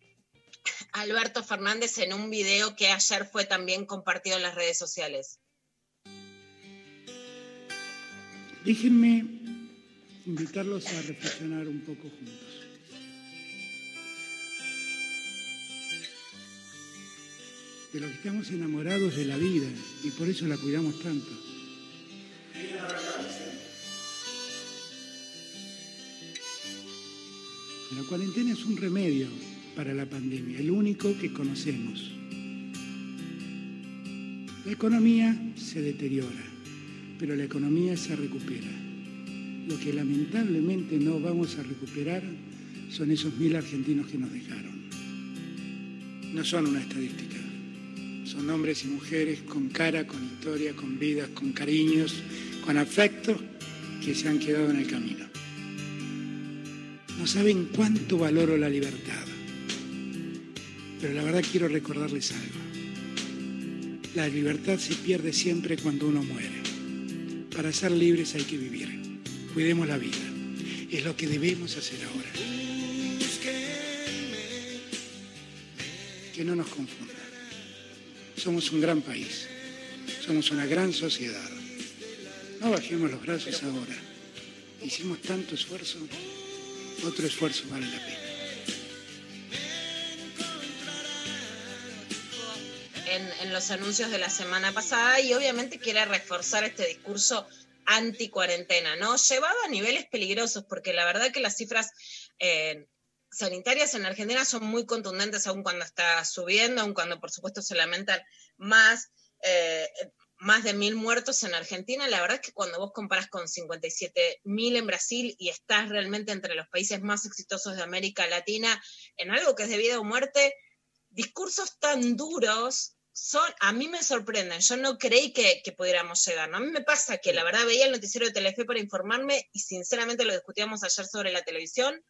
Alberto Fernández en un video que ayer fue también compartido en las redes sociales. Déjenme invitarlos a reflexionar un poco juntos. De lo que estamos enamorados de la vida y por eso la cuidamos tanto. La cuarentena es un remedio para la pandemia, el único que conocemos. La economía se deteriora, pero la economía se recupera. Lo que lamentablemente no vamos a recuperar son esos mil argentinos que nos dejaron. No son una estadística, son hombres y mujeres con cara, con historia, con vidas, con cariños, con afecto que se han quedado en el camino. No saben cuánto valoro la libertad, pero la verdad quiero recordarles algo. La libertad se pierde siempre cuando uno muere. Para ser libres hay que vivir. Cuidemos la vida. Es lo que debemos hacer ahora. Que no nos confundan. Somos un gran país. Somos una gran sociedad. No bajemos los brazos ahora. Hicimos tanto esfuerzo. Otro esfuerzo vale la pena. Los anuncios de la semana pasada y obviamente quiere reforzar este discurso anti-cuarentena, ¿no? Llevado a niveles peligrosos, porque la verdad que las cifras eh, sanitarias en Argentina son muy contundentes, aun cuando está subiendo, aun cuando por supuesto se lamentan más, eh, más de mil muertos en Argentina. La verdad es que cuando vos comparas con 57 mil en Brasil y estás realmente entre los países más exitosos de América Latina en algo que es de vida o muerte, discursos tan duros son, a mí me sorprenden. Yo no creí que, que, pudiéramos llegar. ¿no? A mí me pasa que la verdad veía el noticiero de Telefe para informarme y sinceramente lo discutíamos ayer sobre la televisión.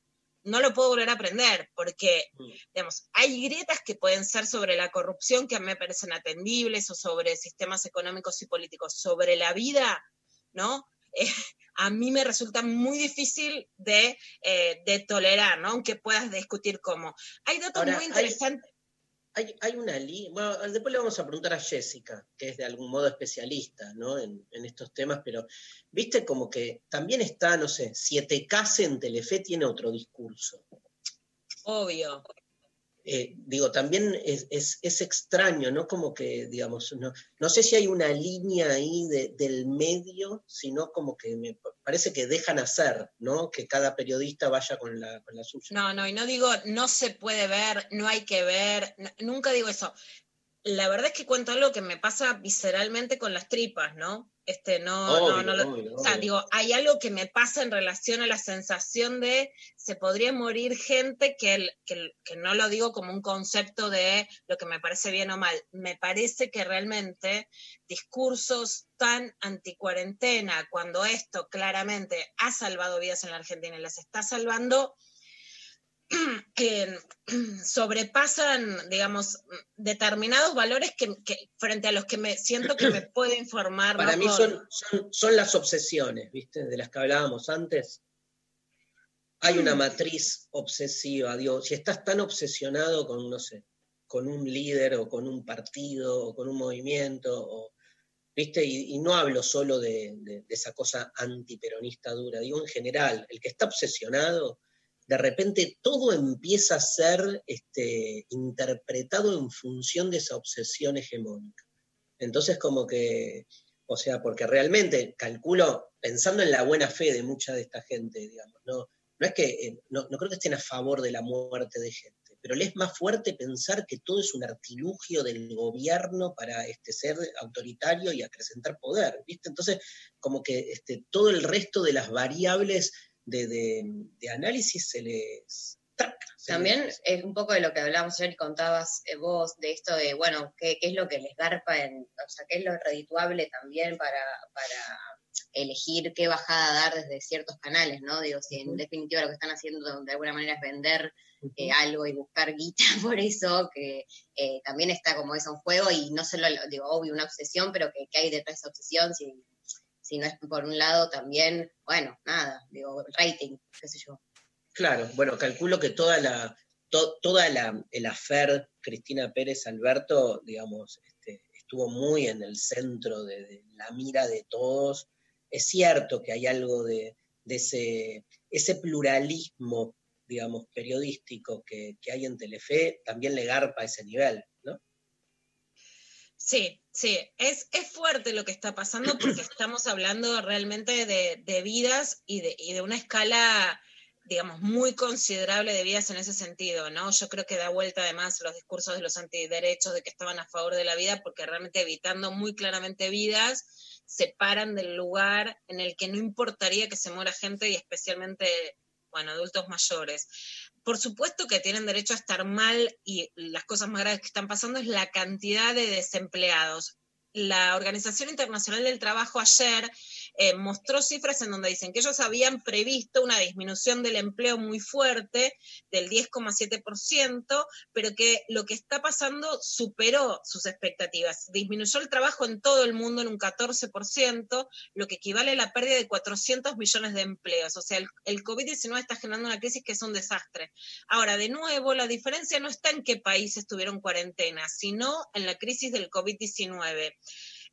No lo puedo volver a aprender porque, digamos, hay grietas que pueden ser sobre la corrupción que a mí me parecen atendibles o sobre sistemas económicos y políticos. Sobre la vida, ¿no? Eh, a mí me resulta muy difícil de, eh, de tolerar, ¿no? Aunque puedas discutir cómo. Hay datos Ahora, muy interesantes. Hay, hay una línea, bueno, después le vamos a preguntar a Jessica, que es de algún modo especialista ¿no? en, estos temas, pero viste como que también está, no sé, Siete Case en Telefe tiene otro discurso. Obvio. Eh, digo, también es, es- extraño, ¿no? Como que, digamos, no, no sé si hay una línea ahí de- del medio, sino como que me pa- parece que dejan hacer, ¿no? Que cada periodista vaya con la, con la suya. No, no, y no digo no se puede ver, no hay que ver, nunca digo eso. La verdad es que cuento algo que me pasa visceralmente con las tripas, ¿no? Este, no, no, Obvio, no lo- obvio, o sea, obvio. digo, hay algo que me pasa en relación a la sensación de se podría morir gente que, el- que, el- que no lo digo como un concepto de lo que me parece bien o mal. Me parece que realmente discursos tan anticuarentena, cuando esto claramente ha salvado vidas en la Argentina y las está salvando, que sobrepasan, digamos, determinados valores que, que frente a los que me siento que me puedo informar. Para mí son, son, son las obsesiones, ¿viste? De las que hablábamos antes. Hay Mm. una matriz obsesiva, digo, si estás tan obsesionado con, no sé, con un líder o con un partido o con un movimiento, o, ¿viste? Y, y no hablo solo de, de- de esa cosa antiperonista dura, digo en general, el que está obsesionado, de repente todo empieza a ser este, interpretado en función de esa obsesión hegemónica. Entonces, como que, o sea, porque realmente calculo, pensando en la buena fe de mucha de esta gente, digamos, no, no es que, eh, no, no creo que estén a favor de la muerte de gente, pero le es más fuerte pensar que todo es un artilugio del gobierno para este, ser autoritario y acrecentar poder, ¿viste? Entonces, como que este, todo el resto de las variables de, de- de análisis se les... se También les- es un poco de lo que hablábamos ayer y contabas eh, vos, de esto de, bueno, qué, qué es lo que les garpa, en, o sea, qué es lo redituable también para, para elegir qué bajada dar desde ciertos canales, ¿no? Digo, si en definitiva lo que están haciendo de alguna manera es vender eh, algo y buscar guita por eso, que eh, también está como eso en juego y no solo, lo- digo, obvio, una obsesión, pero que, que hay detrás de esa obsesión, si, si no es por un lado también, bueno, nada, digo, rating, qué sé yo. Claro, bueno, calculo que toda la, to- toda la, el afer Cristina Pérez Alberto, digamos, este, estuvo muy en el centro de, la mira de todos, es cierto que hay algo de, de ese, ese pluralismo, digamos, periodístico que, que hay en Telefe, también le garpa ese nivel. Sí, sí, es, es fuerte lo que está pasando porque estamos hablando realmente de, de vidas y de, y de una escala, digamos, muy considerable de vidas en ese sentido, ¿no? Yo creo que da vuelta además los discursos de los antiderechos de que estaban a favor de la vida porque realmente evitando muy claramente vidas se paran del lugar en el que no importaría que se muera gente y especialmente, bueno, adultos mayores. Por supuesto que tienen derecho a estar mal y las cosas más graves que están pasando es la cantidad de desempleados. La Organización Internacional del Trabajo ayer eh, mostró cifras en donde dicen que ellos habían previsto una disminución del empleo muy fuerte, del 10,7%, pero que lo que está pasando superó sus expectativas. Disminuyó el trabajo en todo el mundo en un 14%, lo que equivale a la pérdida de 400 millones de empleos. O sea, el, el COVID-19 está generando una crisis que es un desastre. Ahora, de nuevo, la diferencia no está en qué países tuvieron cuarentena, sino en la crisis del COVID-19.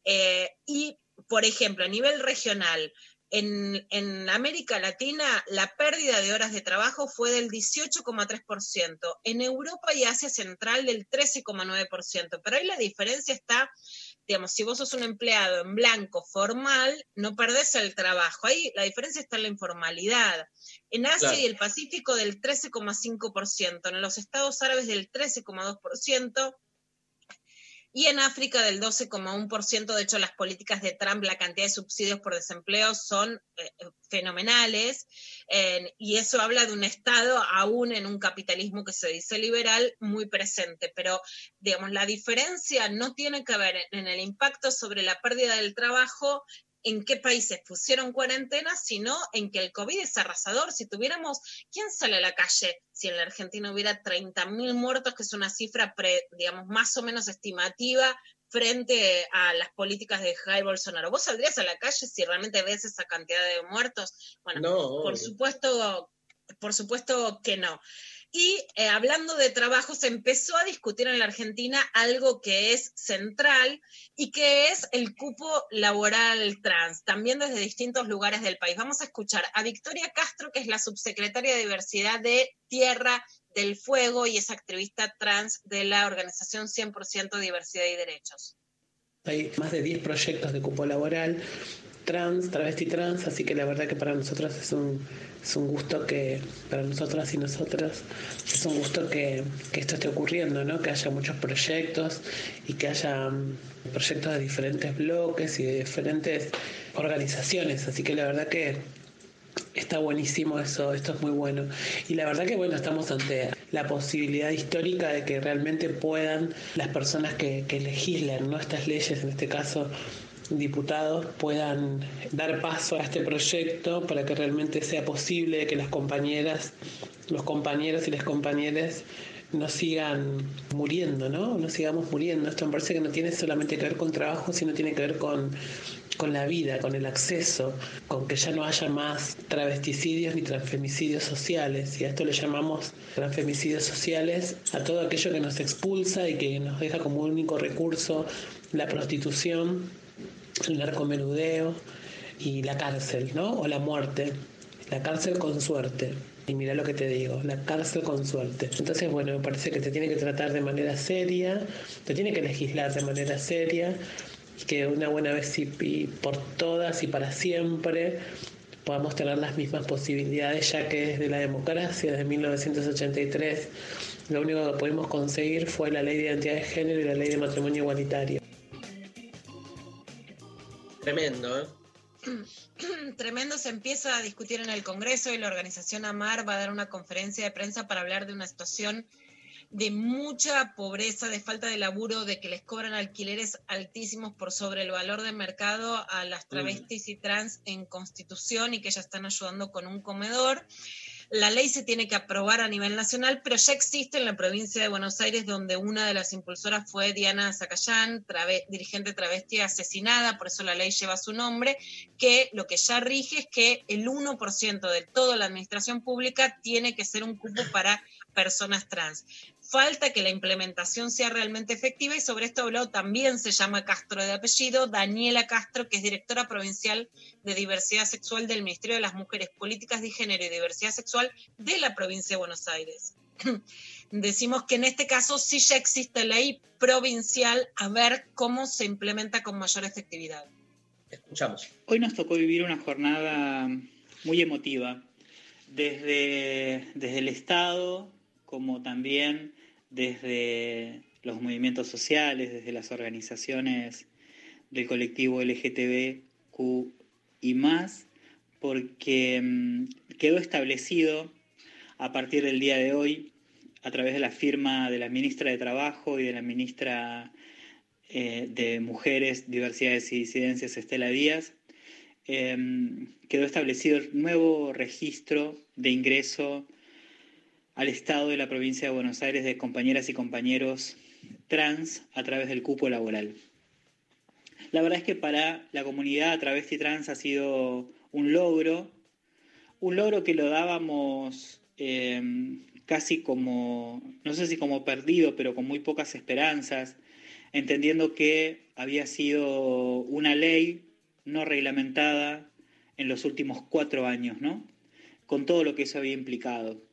Eh, y, por ejemplo, a nivel regional, en, en, América Latina la pérdida de horas de trabajo fue del 18,3%, en Europa y Asia Central del 13,9%, pero ahí la diferencia está, digamos, si vos sos un empleado en blanco formal, no perdés el trabajo, ahí la diferencia está en la informalidad. En Asia claro. y el Pacífico del 13,5%, en los estados árabes del 13,2%, y en África del 12,1%. De hecho, las políticas de Trump, la cantidad de subsidios por desempleo son eh, fenomenales eh, y eso habla de un Estado, aún en un capitalismo que se dice liberal, muy presente. Pero, digamos, la diferencia no tiene que ver en el impacto sobre la pérdida del trabajo en qué países pusieron cuarentena, sino en que el COVID es arrasador. Si tuviéramos, ¿quién sale a la calle si en la Argentina hubiera 30.000 muertos, que es una cifra, pre, digamos, más o menos estimativa frente a las políticas de Jair Bolsonaro? ¿Vos saldrías a la calle si realmente ves esa cantidad de muertos? Bueno, no, por supuesto, por supuesto que no. Y eh, hablando de trabajo, se empezó a discutir en la Argentina algo que es central y que es el cupo laboral trans, también desde distintos lugares del país. Vamos a escuchar a Victoria Castro, que es la subsecretaria de Diversidad de Tierra del Fuego y es activista trans de la organización 100% Diversidad y Derechos. Hay más de 10 proyectos de cupo laboral trans, travesti trans, así que la verdad que para nosotros es un, es un gusto que, para nosotras y nosotras, es un gusto que, que esto esté ocurriendo, ¿no? que haya muchos proyectos y que haya um, proyectos de diferentes bloques y de diferentes organizaciones, así que la verdad que está buenísimo eso, esto es muy bueno. Y la verdad que bueno, estamos ante la posibilidad histórica de que realmente puedan las personas que, que legislan ¿no? estas leyes, en este caso diputados puedan dar paso a este proyecto para que realmente sea posible que las compañeras, los compañeros y las compañeras no sigan muriendo, ¿no? No sigamos muriendo. Esto me parece que no tiene solamente que ver con trabajo, sino tiene que ver con, con la vida, con el acceso, con que ya no haya más travesticidios ni transfemicidios sociales. Y a esto le llamamos transfemicidios sociales a todo aquello que nos expulsa y que nos deja como único recurso la prostitución, el narcomenudeo y la cárcel, ¿no? O la muerte. La cárcel con suerte. Y mira lo que te digo, la cárcel con suerte. Entonces, bueno, me parece que te tiene que tratar de manera seria, te tiene que legislar de manera seria, y que una buena vez y por todas y para siempre podamos tener las mismas posibilidades, ya que desde la democracia, desde 1983, lo único que pudimos conseguir fue la ley de identidad de género y la ley de matrimonio igualitario. Tremendo, ¿eh? Tremendo, se empieza a discutir en el Congreso y la organización AMAR va a dar una conferencia de prensa para hablar de una situación de mucha pobreza, de falta de laburo, de que les cobran alquileres altísimos por sobre el valor de mercado a las travestis y trans en constitución y que ya están ayudando con un comedor. La ley se tiene que aprobar a nivel nacional, pero ya existe en la provincia de Buenos Aires, donde una de las impulsoras fue Diana Zacayán, dirigente travesti asesinada, por eso la ley lleva su nombre, que lo que ya rige es que el 1% de toda la administración pública tiene que ser un cupo para personas trans. Falta que la implementación sea realmente efectiva y sobre esto habló también se llama Castro de apellido, Daniela Castro, que es directora provincial de diversidad sexual del Ministerio de las Mujeres, Políticas de Género y Diversidad Sexual de la provincia de Buenos Aires. Decimos que en este caso sí ya existe ley provincial a ver cómo se implementa con mayor efectividad. Escuchamos. Hoy nos tocó vivir una jornada muy emotiva, desde, desde el Estado como también desde los movimientos sociales, desde las organizaciones del colectivo LGTBQ y más, porque mm, quedó establecido a partir del día de hoy, a través de la firma de la ministra de Trabajo y de la ministra eh, de Mujeres, Diversidades y Disidencias, Estela Díaz, em, quedó establecido el nuevo registro de ingreso al Estado de la provincia de Buenos Aires de compañeras y compañeros trans a través del cupo laboral. La verdad es que para la comunidad travesti trans ha sido un logro, un logro que lo dábamos em, casi como, no sé si como perdido, pero con muy pocas esperanzas, entendiendo que había sido una ley no reglamentada en los últimos cuatro años, ¿no? Con todo lo que eso había implicado.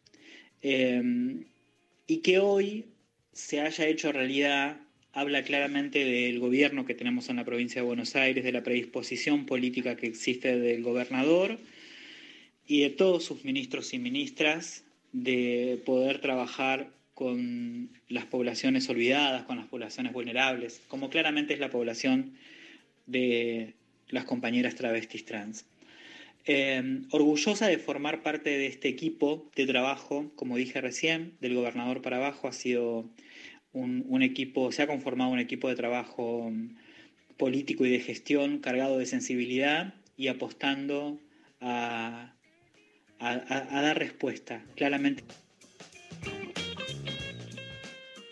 Em, y que hoy se haya hecho realidad habla claramente del gobierno que tenemos en la provincia de Buenos Aires, de la predisposición política que existe del gobernador y de todos sus ministros y ministras de poder trabajar con las poblaciones olvidadas, con las poblaciones vulnerables, como claramente es la población de las compañeras travestis trans. Eh, orgullosa de formar parte de este equipo de trabajo, como dije recién, del gobernador para abajo, ha sido un, equipo, se ha conformado un equipo de trabajo mm, político y de gestión cargado de sensibilidad y apostando a, a dar respuesta, claramente.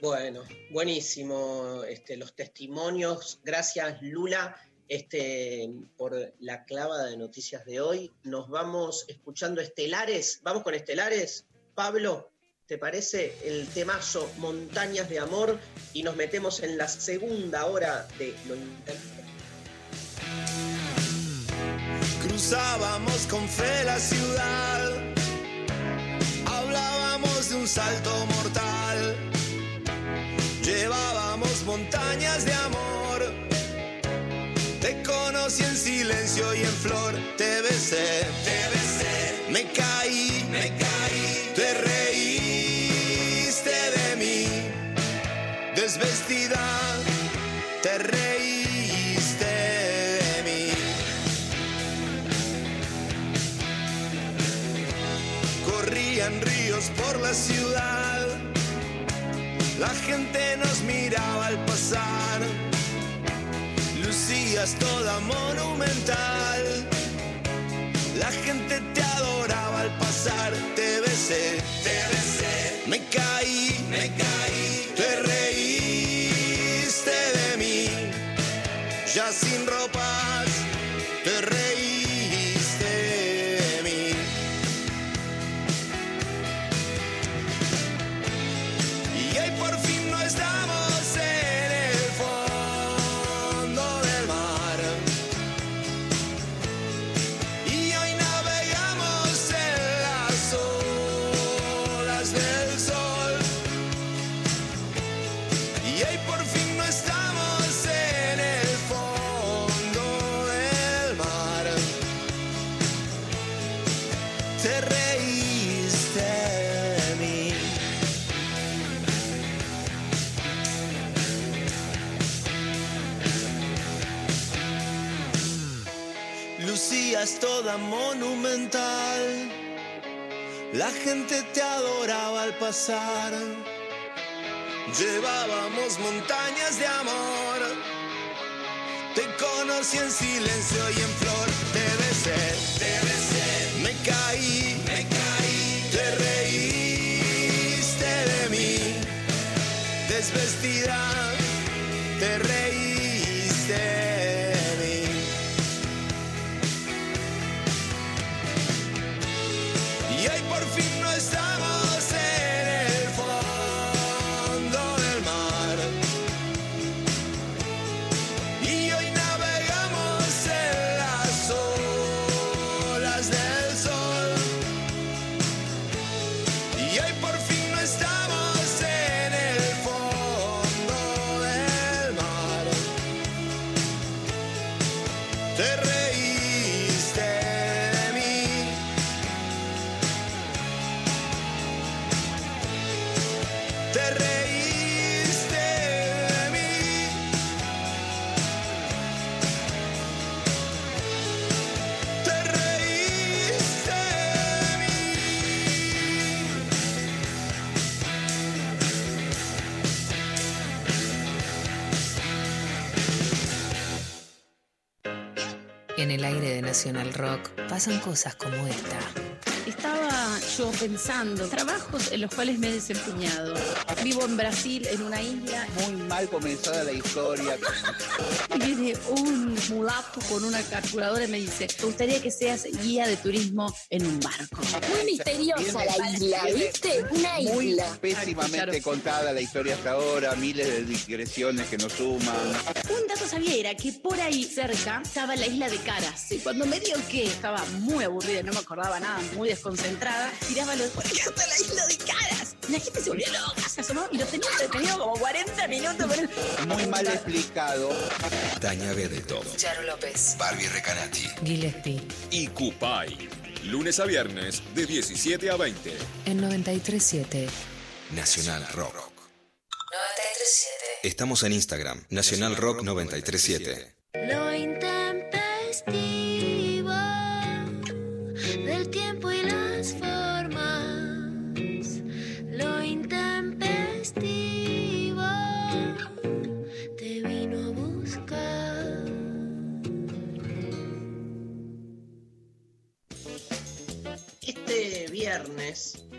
Bueno, buenísimo este, los testimonios. Gracias, Lula este, por la clavada de noticias de hoy. Nos vamos escuchando Estelares. Vamos con Estelares. Pablo, ¿te parece el temazo Montañas de Amor? Y nos metemos en la segunda hora de Lo. Cruzábamos con fe la ciudad, hablábamos de un salto mortal, llevábamos montañas de flor, te besé, te besé, me caí, me caí, te reíste de mí, desvestida, te reíste de mí. Corrían ríos por la ciudad, la gente nos miraba lucías toda monumental. La gente te adoraba al pasar, te besé, te La gente te adoraba al pasar. Llevábamos montañas de amor. Te conocí en silencio y en flor. Te besé, te besé. Me caí, me caí. Te reíste de mí. Desvestida, te reíste En el aire de Nacional Rock pasan cosas como esta. Yo pensando, trabajos en los cuales me he desempeñado. Vivo en Brasil, en una isla. Muy mal comenzada la historia. Y viene un mulato con una calculadora y me dice, me gustaría que seas guía de turismo en un barco. Muy misteriosa la isla, ¿viste? Una Muy isla. pésimamente contada la historia hasta ahora, miles de digresiones que nos suman. Un dato sabía era que por ahí cerca estaba la isla de Caras. Y cuando me dio que estaba muy aburrida, no me acordaba nada, muy desconcentrada, tiraba los ¿por qué está la isla de Caras? La gente se volvió loca, se asomó y lo tenía entretenido como 40 minutos. con el- Muy mal explicado. Tania Bertov, Charo López. Barbie Recanati Gillespie. y Cupay. Lunes a viernes de 17 a 20. En 937. Nacional Rock. 937. Estamos en Instagram, Nacional Rock 937. Lo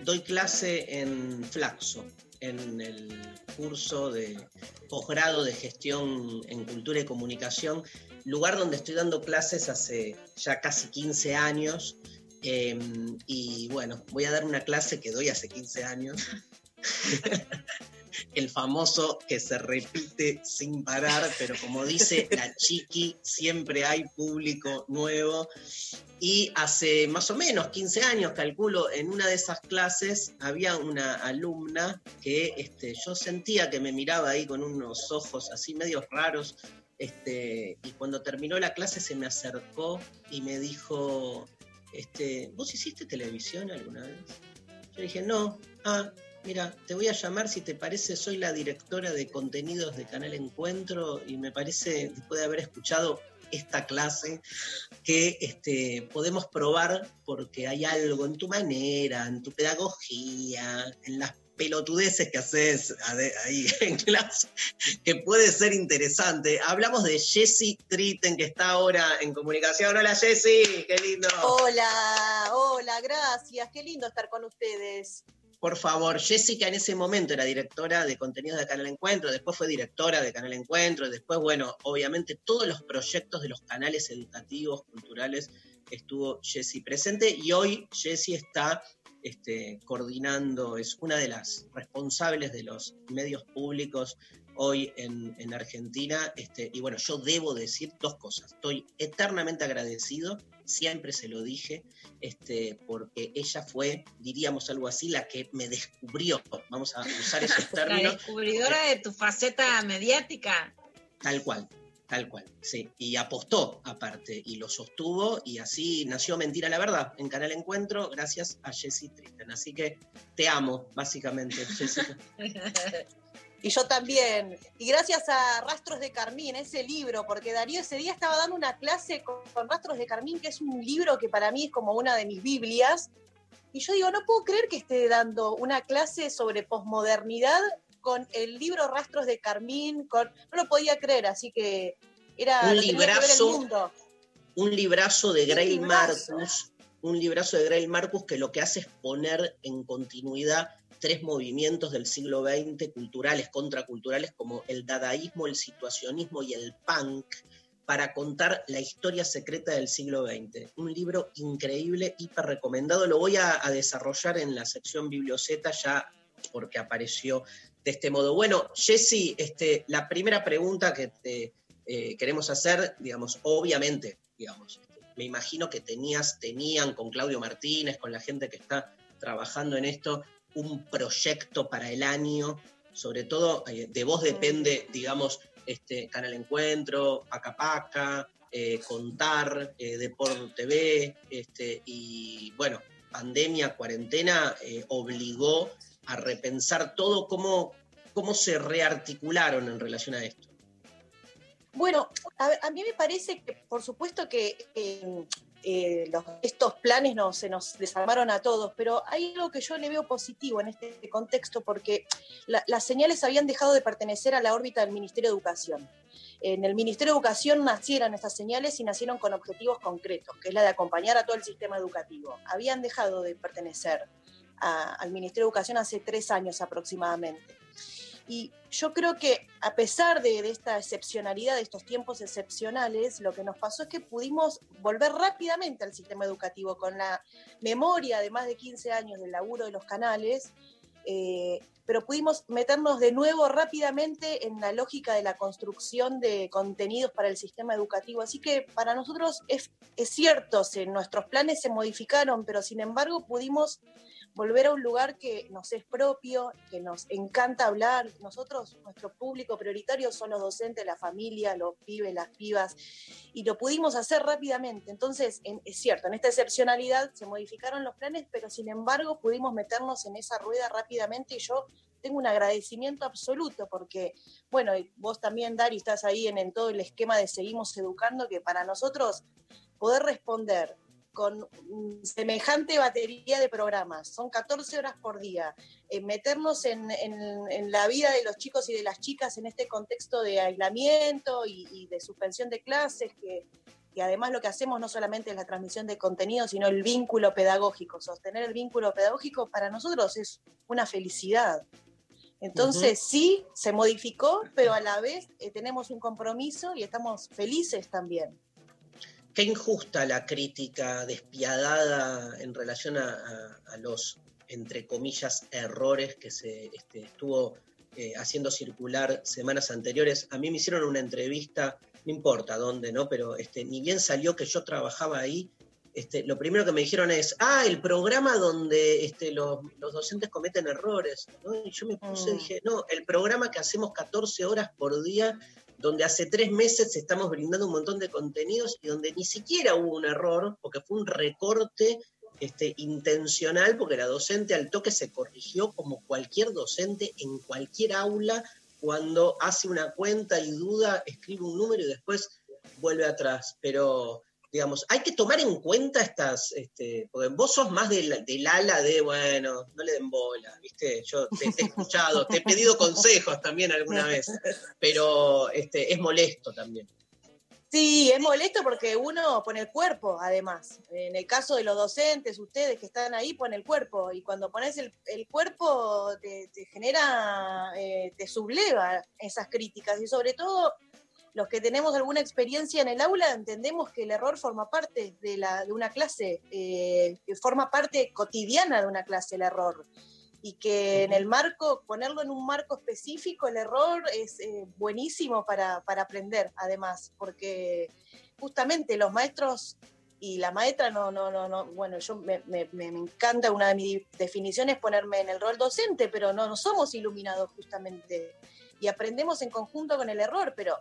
doy clase en Flaxo, en el curso de posgrado de gestión en cultura y comunicación, lugar donde estoy dando clases hace ya casi 15 años. eh, y bueno, voy a dar una clase que doy hace 15 años. el famoso que se repite sin parar, pero como dice la chiqui, siempre hay público nuevo. Y hace más o menos 15 años, calculo, en una de esas clases había una alumna que este, yo sentía que me miraba ahí con unos ojos así medios raros. Este, y cuando terminó la clase se me acercó y me dijo, este, ¿vos hiciste televisión alguna vez? Yo dije, no, ah, mira, te voy a llamar si te parece, soy la directora de contenidos de Canal Encuentro y me parece, después de haber escuchado esta clase, que este, podemos probar porque hay algo en tu manera, en tu pedagogía, en las pelotudeces que haces ahí en clase, que puede ser interesante. Hablamos de Jessie Tritten, que está ahora en comunicación. Hola Jessie, qué lindo. Hola, hola, gracias. Qué lindo estar con ustedes. Por favor, Jessica en ese momento era directora de contenidos de Canal Encuentro, después fue directora de Canal Encuentro, después, bueno, obviamente todos los proyectos de los canales educativos, culturales, estuvo Jessie presente y hoy Jessie está este, coordinando, es una de las responsables de los medios públicos hoy en, en Argentina. Este, y bueno, yo debo decir dos cosas. Estoy eternamente agradecido, siempre se lo dije, este, porque ella fue, diríamos algo así, la que me descubrió, vamos a usar esos La términos, descubridora de tu faceta mediática. tal cual, tal cual, sí, y apostó aparte, y lo sostuvo, y así nació Mentira la Verdad en Canal Encuentro, gracias a Jessie Tristen, así que te amo, básicamente, Jessica. Y yo también. Y gracias a Rastros de Carmín, ese libro, porque Darío ese día estaba dando una clase con, con Rastros de Carmín, que es un libro que para mí es como una de mis Biblias. Y yo digo, no puedo creer que esté dando una clase sobre posmodernidad con el libro Rastros de Carmín, con... no lo podía creer, así que era Un el librazo. mundo. un librazo de Grail. Marcus, un librazo de Grail Marcus que lo que hace es poner en continuidad tres movimientos del siglo XX culturales, contraculturales, como el dadaísmo, el situacionismo y el punk, para contar la historia secreta del siglo XX. Un libro increíble, hiper recomendado. Lo voy a, desarrollar en la sección Biblioceta ya porque apareció de este modo. Bueno, Jesse, este, la primera pregunta que te eh, queremos hacer, digamos, obviamente, digamos, este, me imagino que tenías, tenían con Claudio Martínez, con la gente que está trabajando en esto, un proyecto para el año, sobre todo eh, de vos depende, digamos, este, Canal Encuentro, Pacapaca, eh, Contar, eh, Deport TV, este, y bueno, pandemia, cuarentena, eh, obligó a repensar todo, cómo, cómo se rearticularon en relación a esto. Bueno, a, a mí me parece que, por supuesto que eh, estos planes no, se nos desarmaron a todos, pero hay algo que yo le veo positivo en este contexto porque la- las señales habían dejado de pertenecer a la órbita del Ministerio de Educación. En el Ministerio de Educación nacieron estas señales y nacieron con objetivos concretos, que es la de acompañar a todo el sistema educativo. Habían dejado de pertenecer al Ministerio de Educación hace tres años aproximadamente. Y yo creo que a pesar de, esta excepcionalidad, de estos tiempos excepcionales, lo que nos pasó es que pudimos volver rápidamente al sistema educativo con la memoria de más de 15 años del laburo de los canales, eh, pero pudimos meternos de nuevo rápidamente en la lógica de la construcción de contenidos para el sistema educativo. Así que para nosotros es, es cierto, nuestros planes se modificaron, pero sin embargo pudimos volver a un lugar que nos es propio, que nos encanta hablar. Nosotros, nuestro público prioritario son los docentes, la familia, los pibes, las pibas, y lo pudimos hacer rápidamente. Entonces, en- es cierto, en esta excepcionalidad se modificaron los planes, pero sin embargo pudimos meternos en esa rueda rápidamente y yo tengo un agradecimiento absoluto porque, bueno, vos también, Dari, estás ahí en, en todo el esquema de Seguimos Educando, que para nosotros poder responder con semejante batería de programas, son 14 horas por día, eh, meternos en, en- en la vida de los chicos y de las chicas en este contexto de aislamiento y, y de suspensión de clases, que, que además lo que hacemos no solamente es la transmisión de contenido, sino el vínculo pedagógico. Sostener el vínculo pedagógico para nosotros es una felicidad. Entonces sí, se modificó, pero a la vez eh, tenemos un compromiso y estamos felices también. Qué injusta la crítica despiadada en relación a, a- a los, entre comillas, errores que se este, estuvo eh, haciendo circular semanas anteriores. A mí me hicieron una entrevista, no importa dónde, ¿no? Pero este, ni bien salió que yo trabajaba ahí, este, lo primero que me dijeron es, ah, el programa donde este, los, los docentes cometen errores. ¿no? Y yo me puse y Mm. dije, no, el programa que hacemos 14 horas por día, donde hace tres meses estamos brindando un montón de contenidos y donde ni siquiera hubo un error, porque fue un recorte este, intencional, porque la docente al toque se corrigió como cualquier docente en cualquier aula, cuando hace una cuenta y duda, escribe un número y después vuelve atrás. Pero digamos, hay que tomar en cuenta estas, este, porque vos sos más del, del ala de, bueno, no le den bola, ¿viste? Yo te, te he escuchado, te he pedido consejos también alguna vez, pero este, es molesto también. Sí, es molesto porque uno pone el cuerpo, además. En el caso de los docentes, ustedes que están ahí, pone el cuerpo. Y cuando pones el, el cuerpo, te, te genera, eh, te subleva esas críticas. Y sobre todo, los que tenemos alguna experiencia en el aula, entendemos que el error forma parte de, la, de una clase, eh, forma parte cotidiana de una clase el error. Y que en el marco, ponerlo en un marco específico, el error es eh, buenísimo para, para aprender, además, porque justamente los maestros y la maestra, no, no, no, no bueno, yo me, me- me encanta, una de mis definiciones ponerme en el rol docente, pero no, no somos iluminados justamente y aprendemos en conjunto con el error, pero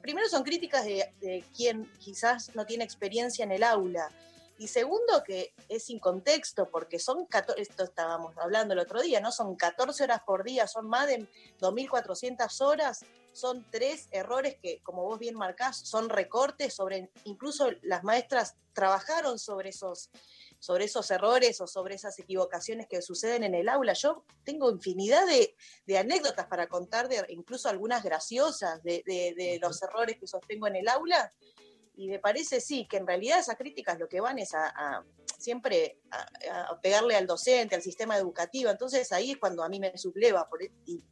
primero son críticas de, de quien quizás no tiene experiencia en el aula. Y segundo, que es sin contexto, porque son 14, esto estábamos hablando el otro día, ¿no? Son 14 horas por día, son más de 2.400 horas, son tres errores que, como vos bien marcás, son recortes sobre, incluso las maestras trabajaron sobre esos, sobre esos errores o sobre esas equivocaciones que suceden en el aula. Yo tengo infinidad de, de anécdotas para contar, de, incluso algunas graciosas de, de- de los errores que sostengo en el aula, y me parece sí, que en realidad esas críticas lo que van es a, a siempre a, a pegarle al docente, al sistema educativo. Entonces ahí es cuando a mí me subleva por- y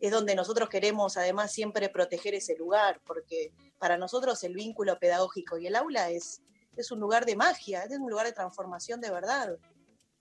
es donde nosotros queremos además siempre proteger ese lugar, porque para nosotros el vínculo pedagógico y el aula es, es un lugar de magia, es un lugar de transformación de verdad.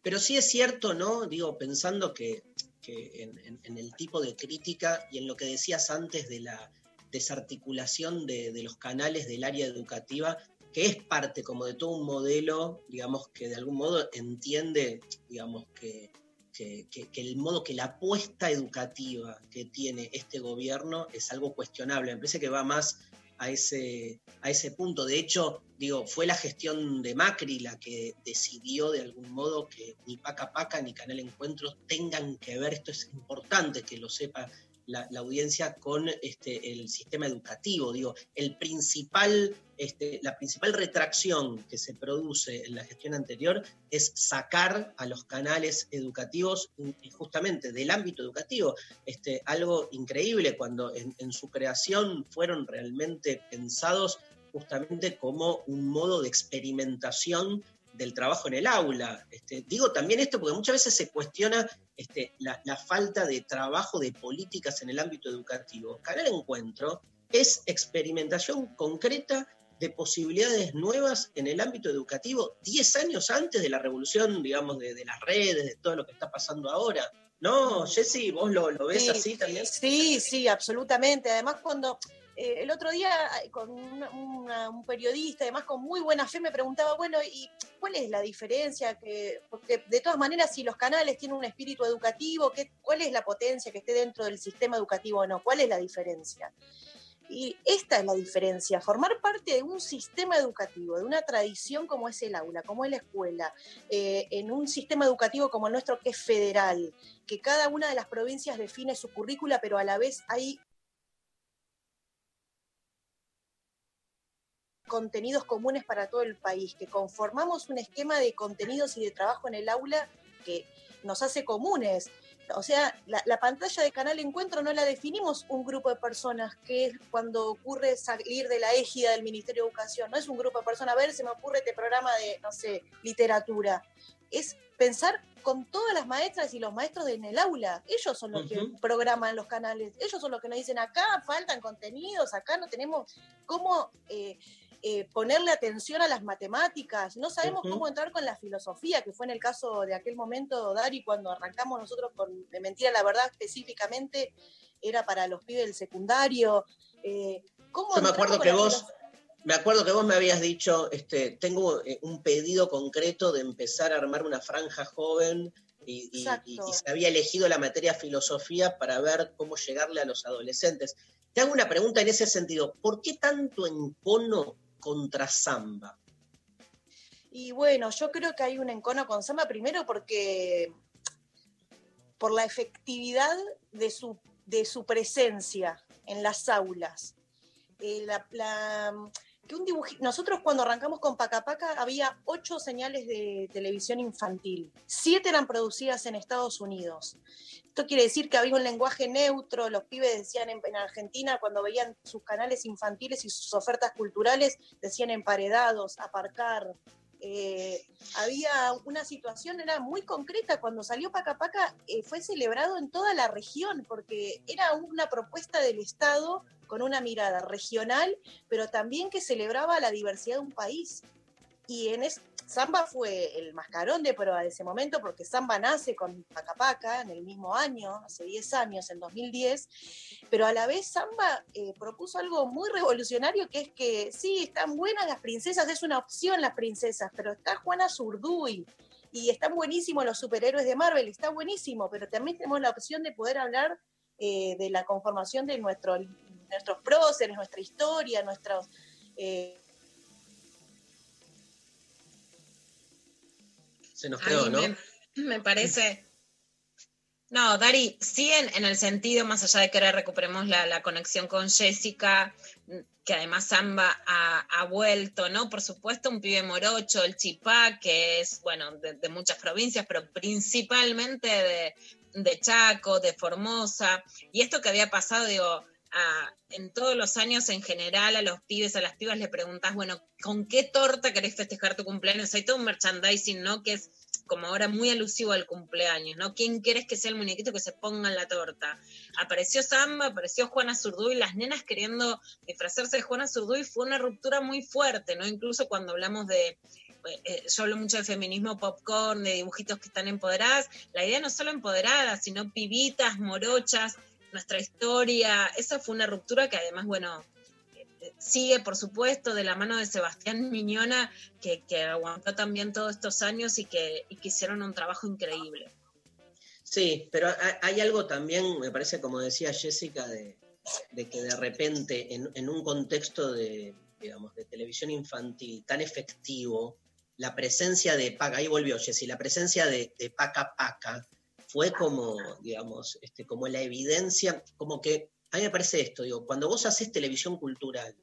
Pero sí es cierto, ¿no? Digo, pensando que, en, el tipo de crítica y en lo que decías antes de la desarticulación de, los canales del área educativa, que es parte como de todo un modelo, digamos, que de algún modo entiende, digamos, que, que- que- que el modo que la apuesta educativa que tiene este gobierno es algo cuestionable. Me parece que va más a ese, a ese punto. De hecho, digo, fue la gestión de Macri la que decidió de algún modo que ni Paca Paca ni Canal Encuentros tengan que ver, esto es importante que lo sepa la, audiencia con este, el sistema educativo. Digo, el principal, este, la principal retracción que se produce en la gestión anterior es sacar a los canales educativos justamente del ámbito educativo. Este, algo increíble cuando en su creación fueron realmente pensados justamente como un modo de experimentación del trabajo en el aula. Este, digo también esto porque muchas veces se cuestiona este, la, la falta de trabajo de políticas en el ámbito educativo. Canal Encuentro es experimentación concreta de posibilidades nuevas en el ámbito educativo 10 años antes de la revolución, digamos, de, de las redes, de todo lo que está pasando ahora. No, Jessy, vos lo, lo ves Sí, así también. Sí, sí, absolutamente. Además, cuando eh, el otro día eh, con un periodista, además con muy buena fe, me preguntaba, bueno, ¿y cuál es la diferencia? Que, porque de todas maneras, si los canales tienen un espíritu educativo, ¿qué, ¿cuál es la potencia que esté dentro del sistema educativo o no? ¿Cuál es la diferencia? Y esta es la diferencia, formar parte de un sistema educativo, de una tradición como es el aula, como es la escuela, eh, en un sistema educativo como el nuestro que es federal, que cada una de las provincias define su currícula, pero a la vez hay contenidos comunes para todo el país, que conformamos un esquema de contenidos y de trabajo en el aula que nos hace comunes. O sea, la, la pantalla de Canal Encuentro no la definimos un grupo de personas, que es cuando ocurre salir de la égida del Ministerio de Educación. No es un grupo de personas, a ver, se me ocurre este programa de, no sé, literatura. Es pensar con todas las maestras y los maestros en el aula. Ellos son los que programan los canales. Ellos son los que nos dicen, acá faltan contenidos, acá no tenemos cómo... eh, eh, ponerle atención a las matemáticas, no sabemos cómo entrar con la filosofía, que fue en el caso de aquel momento, Dari, cuando arrancamos nosotros con De Mentira la Verdad específicamente, era para los pibes del secundario. eh, ¿cómo Yo me acuerdo que vos, me acuerdo que vos me habías dicho, este, tengo eh, un pedido concreto de empezar a armar una franja joven y, y- Exacto. y- y se había elegido la materia filosofía para ver cómo llegarle a los adolescentes. Te hago una pregunta en ese sentido. ¿Por qué tanto encono contra Samba? Y bueno, yo creo que hay un encono con Samba primero porque por la efectividad de su, de su presencia en las aulas. Eh, la- que un dibuji- Nosotros cuando arrancamos con Paca Paca había ocho señales de televisión infantil. Siete eran producidas en Estados Unidos. Esto quiere decir que había un lenguaje neutro, los pibes decían en, en Argentina cuando veían sus canales infantiles y sus ofertas culturales, decían emparedados, aparcar. Eh, había una situación, era muy concreta, cuando salió Paca Paca eh, fue celebrado en toda la región, porque era una propuesta del Estado con una mirada regional, pero también que celebraba la diversidad de un país. Y en es, Samba fue el mascarón de prueba de ese momento, porque Samba nace con Paca Paca en el mismo año, hace 10 años, en 2010, pero a la vez Samba eh, propuso algo muy revolucionario, que es que sí, están buenas las princesas, es una opción las princesas, pero está Juana Zurduy, y están buenísimos los superhéroes de Marvel, está buenísimo, pero también tenemos la opción de poder hablar eh, de la conformación de nuestro, nuestros próceres, nuestra historia, nuestros... eh, Se nos quedó, ¿no? me, me parece. No, Dari, sí en, en el sentido, más allá de que ahora recuperemos la, la conexión con Jessica, que además Samba ha, ha vuelto, ¿no? Por supuesto, un pibe morocho, el Chipá, que es, bueno, de, de muchas provincias, pero principalmente de, de Chaco, de Formosa. Y esto que había pasado, digo, a- en todos los años en general a los pibes, a las pibas le preguntás, bueno, ¿con qué torta querés festejar tu cumpleaños? Hay todo un merchandising, ¿no? Que es como ahora muy alusivo al cumpleaños, ¿no? ¿Quién querés que sea el muñequito que se ponga en la torta? Apareció Samba, apareció Juana Zurduy, las nenas queriendo disfrazarse de Juana Zurduy, fue una ruptura muy fuerte, ¿no? Incluso cuando hablamos de, eh, yo hablo mucho de feminismo popcorn, de dibujitos que están empoderadas, la idea no es solo empoderadas, sino pibitas, morochas, nuestra historia, esa fue una ruptura que además, bueno, eh, sigue, por supuesto, de la mano de Sebastián Miñona, que, que aguantó también todos estos años y que, que hicieron un trabajo increíble. Sí, pero ha- hay algo también, me parece, como decía Jessica, de, de que de repente en, en un contexto de, digamos, de televisión infantil tan efectivo, la presencia de Paca, ahí volvió Jessy, la presencia de, de Paca Paca fue como, digamos, este, como la evidencia, como que, a mí me parece esto, digo, cuando vos haces televisión cultural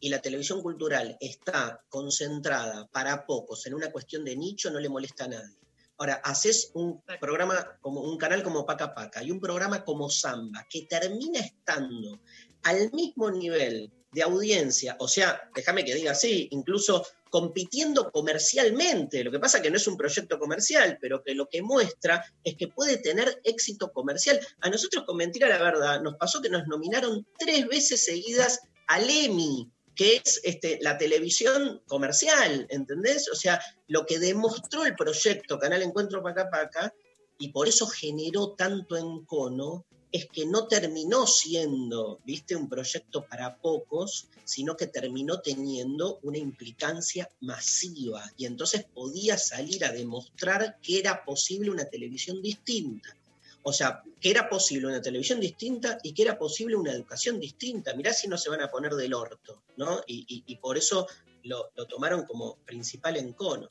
y la televisión cultural está concentrada para pocos en una cuestión de nicho, no le molesta a nadie. Ahora, haces un programa como un canal como Paca Paca y un programa como Samba, que termina estando al mismo nivel de audiencia, o sea, déjame que diga así, incluso compitiendo comercialmente. Lo que pasa que no es un proyecto comercial, pero que lo que muestra es que puede tener éxito comercial. A nosotros, con Mentira la Verdad, nos pasó que nos nominaron tres veces seguidas al Emmy, que es este, la televisión comercial, ¿entendés? O sea, lo que demostró el proyecto Canal Encuentro Paca Paca, y por eso generó tanto encono, es que no terminó siendo, viste, un proyecto para pocos, sino que terminó teniendo una implicancia masiva y entonces podía salir a demostrar que era posible una televisión distinta. O sea, que era posible una televisión distinta y que era posible una educación distinta. Mirá si no se van a poner del orto, ¿no? Y, por eso lo, tomaron como principal encono.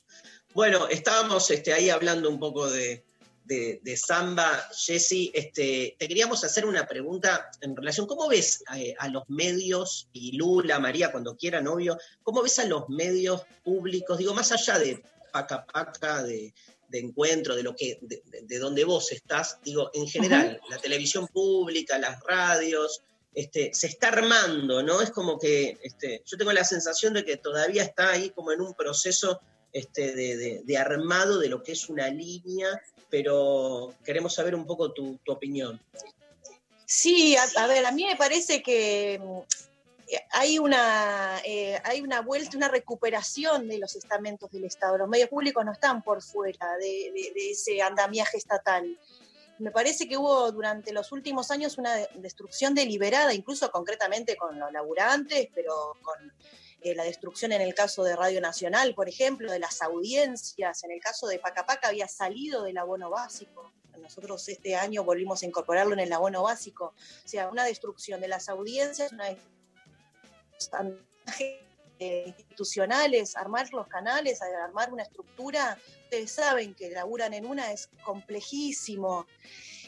Bueno, estábamos este, ahí hablando un poco de, de, Samba, Jesse, este, te queríamos hacer una pregunta en relación, ¿cómo ves eh, a, los medios, y Lula, María, cuando quieran, obvio, cómo ves a los medios públicos, digo, más allá de paca paca, de, encuentro, de lo que, de, donde vos estás, digo, en general, la televisión pública, las radios, este, se está armando, ¿no? Es como que este, yo tengo la sensación de que todavía está ahí como en un proceso este, de, armado de lo que es una línea, pero queremos saber un poco tu, opinión. Sí, a, ver, a mí me parece que mm, hay una, eh, hay una vuelta, una recuperación de los estamentos del Estado. Los medios públicos no están por fuera de, ese andamiaje estatal. Me parece que hubo durante los últimos años una destrucción deliberada, incluso concretamente con los laburantes, pero con la destrucción en el caso de Radio Nacional, por ejemplo, de las audiencias, en el caso de Pacapaca había salido del abono básico. Nosotros este año volvimos a incorporarlo en el abono básico. O sea, una destrucción de las audiencias, una institucionales, armar los canales, armar una estructura. Ustedes saben que laburan en una es complejísimo.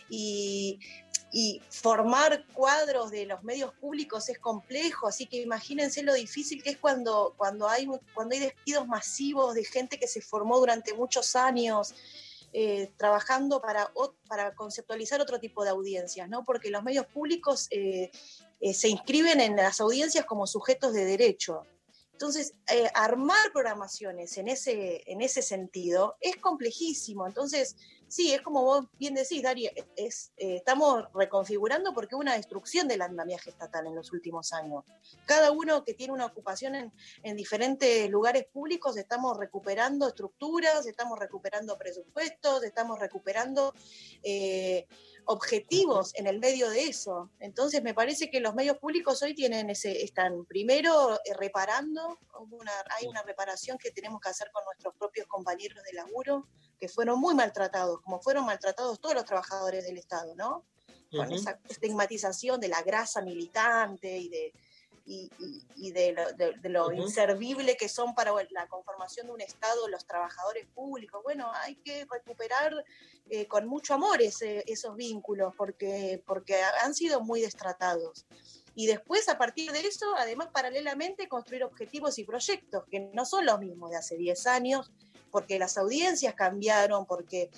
Y y formar cuadros de los medios públicos es complejo, así que imagínense lo difícil que es cuando, cuando, hay, cuando hay despidos masivos de gente que se formó durante muchos años. Eh, trabajando para, para conceptualizar otro tipo de audiencias, ¿no? porque los medios públicos eh, eh, se inscriben en las audiencias como sujetos de derecho. Entonces, armar programaciones en ese, en ese sentido es complejísimo. Entonces, sí, es como vos bien decís, Daria, es, eh, estamos reconfigurando porque hubo una destrucción del andamiaje estatal en los últimos años. Cada uno que tiene una ocupación en, diferentes lugares públicos, estamos recuperando estructuras, estamos recuperando presupuestos, estamos recuperando eh, objetivos en el medio de eso. Entonces me parece que los medios públicos hoy tienen ese, están primero eh, reparando, hay una reparación que tenemos que hacer con nuestros propios compañeros de laburo, que fueron muy maltratados, como fueron maltratados todos los trabajadores del Estado, ¿no? Con esa estigmatización de la grasa militante y de, y, de lo, inservible que son para la conformación de un Estado los trabajadores públicos. Bueno, hay que recuperar eh, con mucho amor esos vínculos porque, porque han sido muy destratados. Y después, a partir de eso, además, paralelamente, construir objetivos y proyectos que no son los mismos de hace 10 años, porque las audiencias cambiaron, porque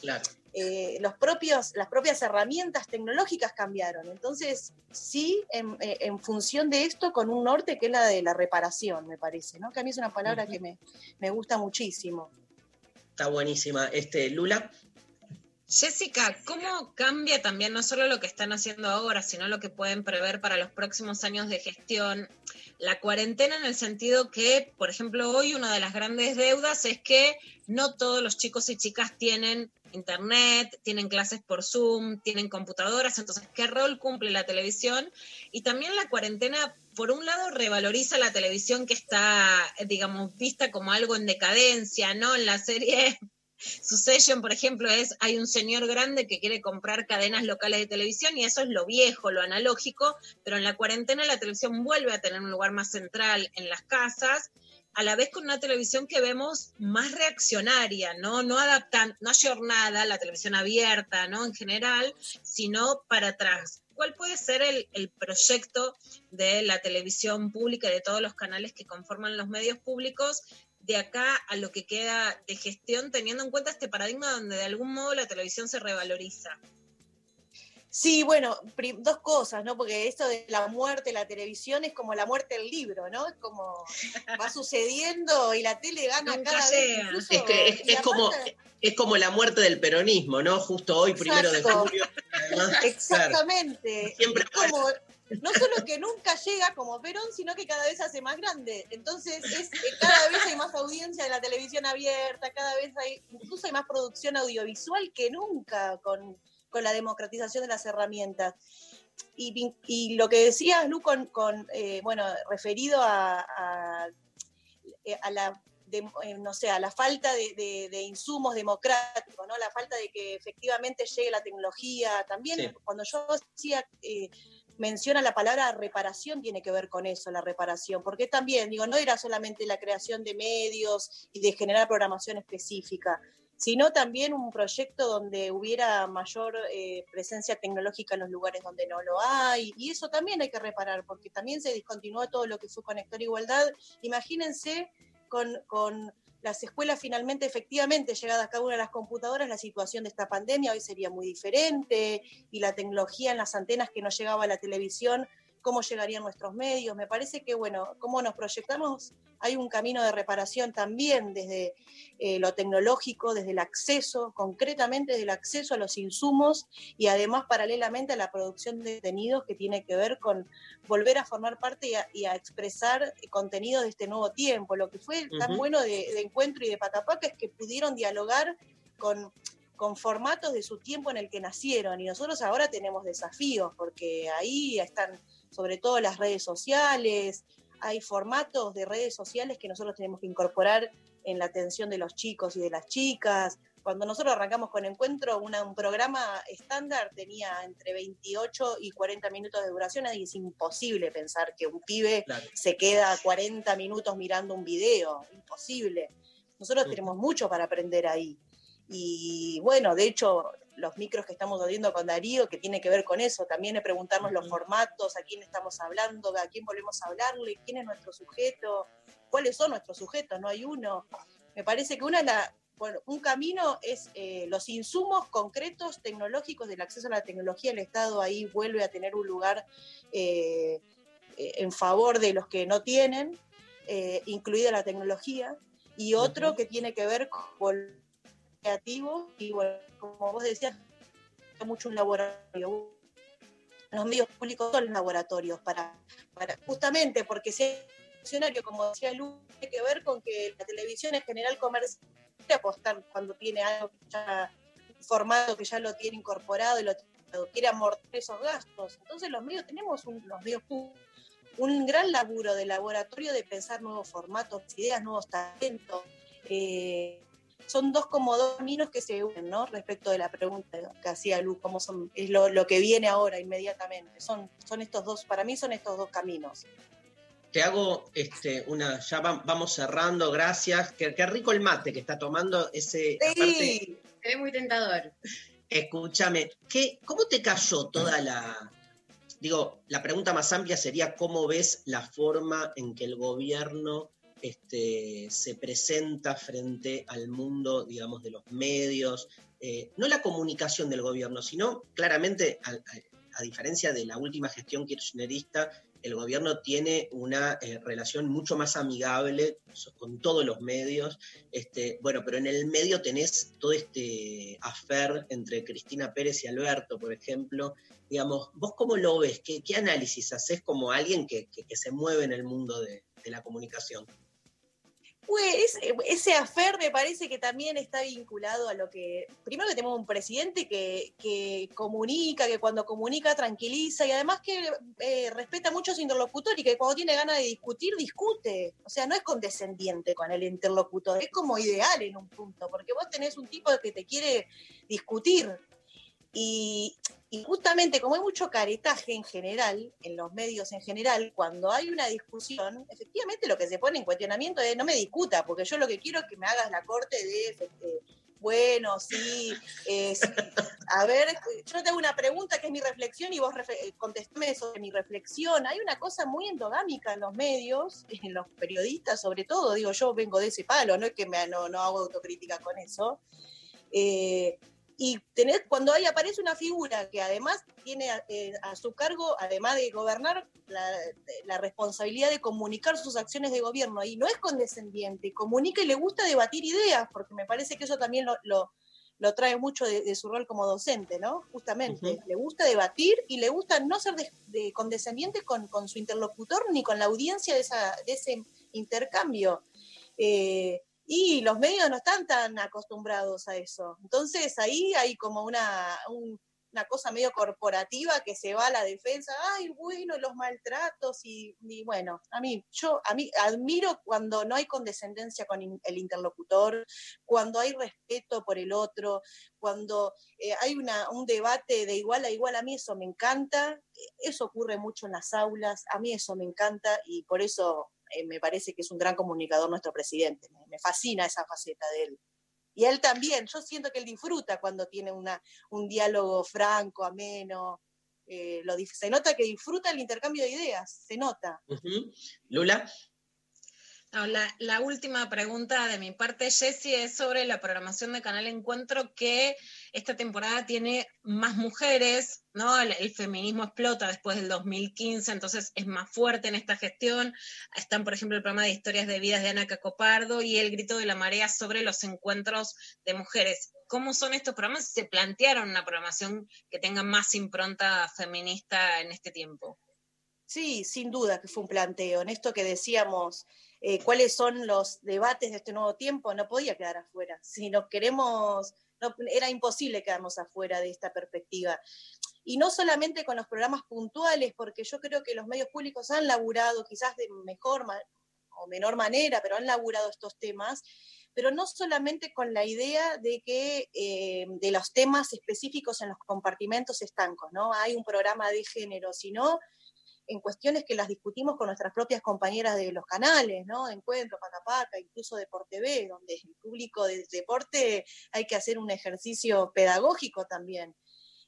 eh, los propios, las propias herramientas tecnológicas cambiaron. Entonces, sí, en, eh, función de esto, con un norte que es la de la reparación, me parece, ¿no? Que a mí es una palabra que me, me gusta muchísimo. Está buenísima. Este, Lula. Jessica, ¿cómo cambia también no solo lo que están haciendo ahora, sino lo que pueden prever para los próximos años de gestión? La cuarentena en el sentido que, por ejemplo, hoy una de las grandes deudas es que no todos los chicos y chicas tienen internet, tienen clases por Zoom, tienen computadoras, entonces, ¿qué rol cumple la televisión? Y también la cuarentena, por un lado, revaloriza la televisión que está, digamos, vista como algo en decadencia, ¿no? En la serie Succession, por ejemplo, es, hay un señor grande que quiere comprar cadenas locales de televisión y eso es lo viejo, lo analógico, pero en la cuarentena la televisión vuelve a tener un lugar más central en las casas a la vez con una televisión que vemos más reaccionaria, ¿no? No adaptan, no ayornada la televisión abierta, ¿no? En general, sino para atrás. ¿Cuál puede ser el, el proyecto de la televisión pública y de todos los canales que conforman los medios públicos de acá a lo que queda de gestión, teniendo en cuenta este paradigma donde de algún modo la televisión se revaloriza? Sí, bueno, dos cosas, ¿no? Porque esto de la muerte de la televisión es como la muerte del libro, ¿no? Es como va sucediendo y la tele gana Nunca cada vez. incluso- Es que es, y es como, es como la muerte del peronismo, ¿no? Justo hoy, primero de julio. Además, Exactamente. Siempre Es como, no solo que nunca llega como Perón, sino que cada vez se hace más grande. Entonces, es, eh, cada vez hay más audiencia en la televisión abierta, cada vez hay, incluso hay más producción audiovisual que nunca con, con la democratización de las herramientas. Y, lo que decías, Lu, con, con, eh, bueno, referido a, a- eh, a la de- no sé, a la falta de, de- de insumos democráticos, ¿no? La falta de que efectivamente llegue la tecnología. También Sí. cuando yo decía, eh, menciona la palabra reparación, tiene que ver con eso, la reparación. Porque también, digo, no era solamente la creación de medios y de generar programación específica, sino también un proyecto donde hubiera mayor eh, presencia tecnológica en los lugares donde no lo hay. Y eso también hay que reparar, porque también se discontinuó todo lo que fue Conector Igualdad. Imagínense con, con las escuelas finalmente efectivamente llegadas cada una de las computadoras, la situación de esta pandemia hoy sería muy diferente y la tecnología en las antenas que no llegaba a la televisión, cómo llegarían nuestros medios. Me parece que, bueno, cómo nos proyectamos, hay un camino de reparación también desde eh, lo tecnológico, desde el acceso, concretamente desde el acceso a los insumos y además paralelamente a la producción de contenidos que tiene que ver con volver a formar parte y a, y a expresar contenido de este nuevo tiempo. Lo que fue tan bueno de, de Encuentro y de Pacapaca es que pudieron dialogar con, con formatos de su tiempo en el que nacieron y nosotros ahora tenemos desafíos porque ahí están sobre todo las redes sociales, hay formatos de redes sociales que nosotros tenemos que incorporar en la atención de los chicos y de las chicas. Cuando nosotros arrancamos con Encuentro, una- un programa estándar tenía entre 28 y 40 minutos de duración, y es imposible pensar que un pibe Claro. se queda 40 minutos mirando un video, imposible. Nosotros Ujú. tenemos mucho para aprender ahí. Y bueno, de hecho, los micros que estamos haciendo con Darío, que tiene que ver con eso, también es preguntarnos los formatos, a quién estamos hablando, a quién volvemos a hablarle, quién es nuestro sujeto, cuáles son nuestros sujetos, no hay uno. Me parece que una la- bueno, un camino es eh, los insumos concretos tecnológicos del acceso a la tecnología. El Estado ahí vuelve a tener un lugar eh, eh, en favor de los que no tienen, eh, incluida la tecnología, y otro que tiene que ver con el creativo y bueno, como vos decías, mucho un laboratorio. Los medios públicos son laboratorios para, justamente porque si hay funcionario, como decía Lu, tiene que ver con que la televisión en general comercial apostar cuando tiene algo que ya formado, que ya lo tiene incorporado y lo quiere amortizar esos gastos. Entonces los medios tenemos un, los medios públicos un gran laburo de laboratorio de pensar nuevos formatos, ideas, nuevos talentos. Eh, son dos como dos caminos que se unen, ¿no? Respecto de la pregunta que hacía Lu, cómo son, es lo, lo que viene ahora inmediatamente. Son, son estos dos, para mí son estos dos caminos. Te hago este, una, ya va- vamos cerrando, gracias. Qué, qué rico el mate que está tomando ese. aparte, Se ve muy tentador. Escúchame, ¿qué, ¿cómo te cayó toda la... Digo, la pregunta más amplia sería cómo ves la forma en que el gobierno este, se presenta frente al mundo, digamos, de los medios, eh, no la comunicación del gobierno, sino claramente, a, diferencia de la última gestión kirchnerista, el gobierno tiene una eh, relación mucho más amigable con todos los medios. Este, bueno, pero en el medio tenés todo este afer entre Cristina Pérez y Alberto, por ejemplo. Digamos, ¿vos cómo lo ves? ¿Qué, análisis haces como alguien que, se mueve en el mundo de la comunicación? Pues ese, afer me parece que también está vinculado a lo que. Primero que tenemos un presidente que, que comunica, que cuando comunica tranquiliza y además que eh, respeta mucho a su interlocutor y que cuando tiene ganas de discutir, discute. O sea, no es condescendiente con el interlocutor, es como ideal en un punto, porque vos tenés un tipo que te quiere discutir. Y, justamente como hay mucho caretaje en general, en los medios en general, cuando hay una discusión, efectivamente lo que se pone en cuestionamiento es no me discuta, porque yo lo que quiero es que me hagas la corte de, este, bueno, sí, eh, a ver, yo te hago una pregunta que es mi reflexión y vos eh, contestame sobre mi reflexión. Hay una cosa muy endogámica en los medios, en los periodistas sobre todo, digo, yo vengo de ese palo, no es que no, no hago autocrítica con eso. Eh, y tener, cuando ahí aparece una figura que además tiene eh, a su cargo, además de gobernar, la, la responsabilidad de comunicar sus acciones de gobierno, y no es condescendiente, comunica y le gusta debatir ideas, porque me parece que eso también lo, lo- lo trae mucho de, de su rol como docente, ¿no? Justamente, le gusta debatir y le gusta no ser de- de condescendiente con, con su interlocutor ni con la audiencia de, esa, de ese intercambio. Eh, y los medios no están tan acostumbrados a eso. Entonces ahí hay como una, un- una cosa medio corporativa que se va a la defensa, ay, bueno, los maltratos y, bueno, a mí, yo a mí admiro cuando no hay condescendencia con el interlocutor, cuando hay respeto por el otro, cuando eh, hay una, un debate de igual a igual, a mí eso me encanta, eso ocurre mucho en las aulas, a mí eso me encanta y por eso eh, me parece que es un gran comunicador nuestro presidente, me, fascina esa faceta de él. Y él también, yo siento que él disfruta cuando tiene una, un diálogo franco, ameno, eh, lo, se nota que disfruta el intercambio de ideas, se nota. Lula, la, la última pregunta de mi parte, Jessie, es sobre la programación de Canal Encuentro, que esta temporada tiene más mujeres, ¿no? El, el feminismo explota después del 2015, entonces es más fuerte en esta gestión. Están, por ejemplo, el programa de historias de vidas de Ana Cacopardo y el grito de la marea sobre los encuentros de mujeres. ¿Cómo son estos programas? ¿Se plantearon una programación que tenga más impronta feminista en este tiempo? Sí, sin duda que fue un planteo. En esto que decíamos, eh, cuáles son los debates de este nuevo tiempo, no podía quedar afuera. Si nos queremos, no- era imposible quedarnos afuera de esta perspectiva. Y no solamente con los programas puntuales, porque yo creo que los medios públicos han laburado quizás de mejor o menor manera, pero han laburado estos temas, pero no solamente con la idea de que eh, de los temas específicos en los compartimentos estancos, ¿no? Hay un programa de género, sino en cuestiones que las discutimos con nuestras propias compañeras de los canales, ¿no? Encuentro, Paca Paca, incluso Deporte B, donde el público del deporte hay que hacer un ejercicio pedagógico también.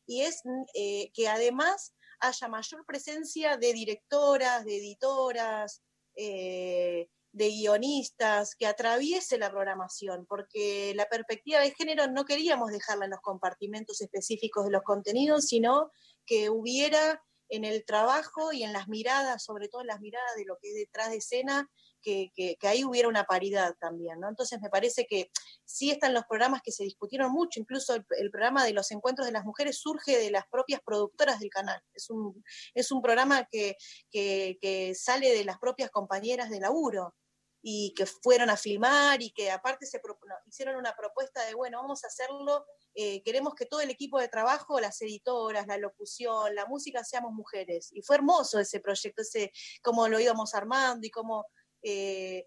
Y es mm, eh, que además haya mayor presencia de directoras, de editoras, eh, de guionistas, que atraviese la programación, porque la perspectiva de género no queríamos dejarla en los compartimentos específicos de los contenidos, sino que hubiera en el trabajo y en las miradas, sobre todo en las miradas de lo que es detrás de escena, que, que- ahí hubiera una paridad también, ¿no? Entonces me parece que sí están los programas que se discutieron mucho, incluso el, el programa de los encuentros de las mujeres surge de las propias productoras del canal. Es un, es un programa que, que- que sale de las propias compañeras de laburo y que fueron a filmar y que aparte se hicieron una propuesta de, bueno, vamos a hacerlo, eh, queremos que todo el equipo de trabajo, las editoras, la locución, la música, seamos mujeres. Y fue hermoso ese proyecto, ese cómo lo íbamos armando y cómo, eh,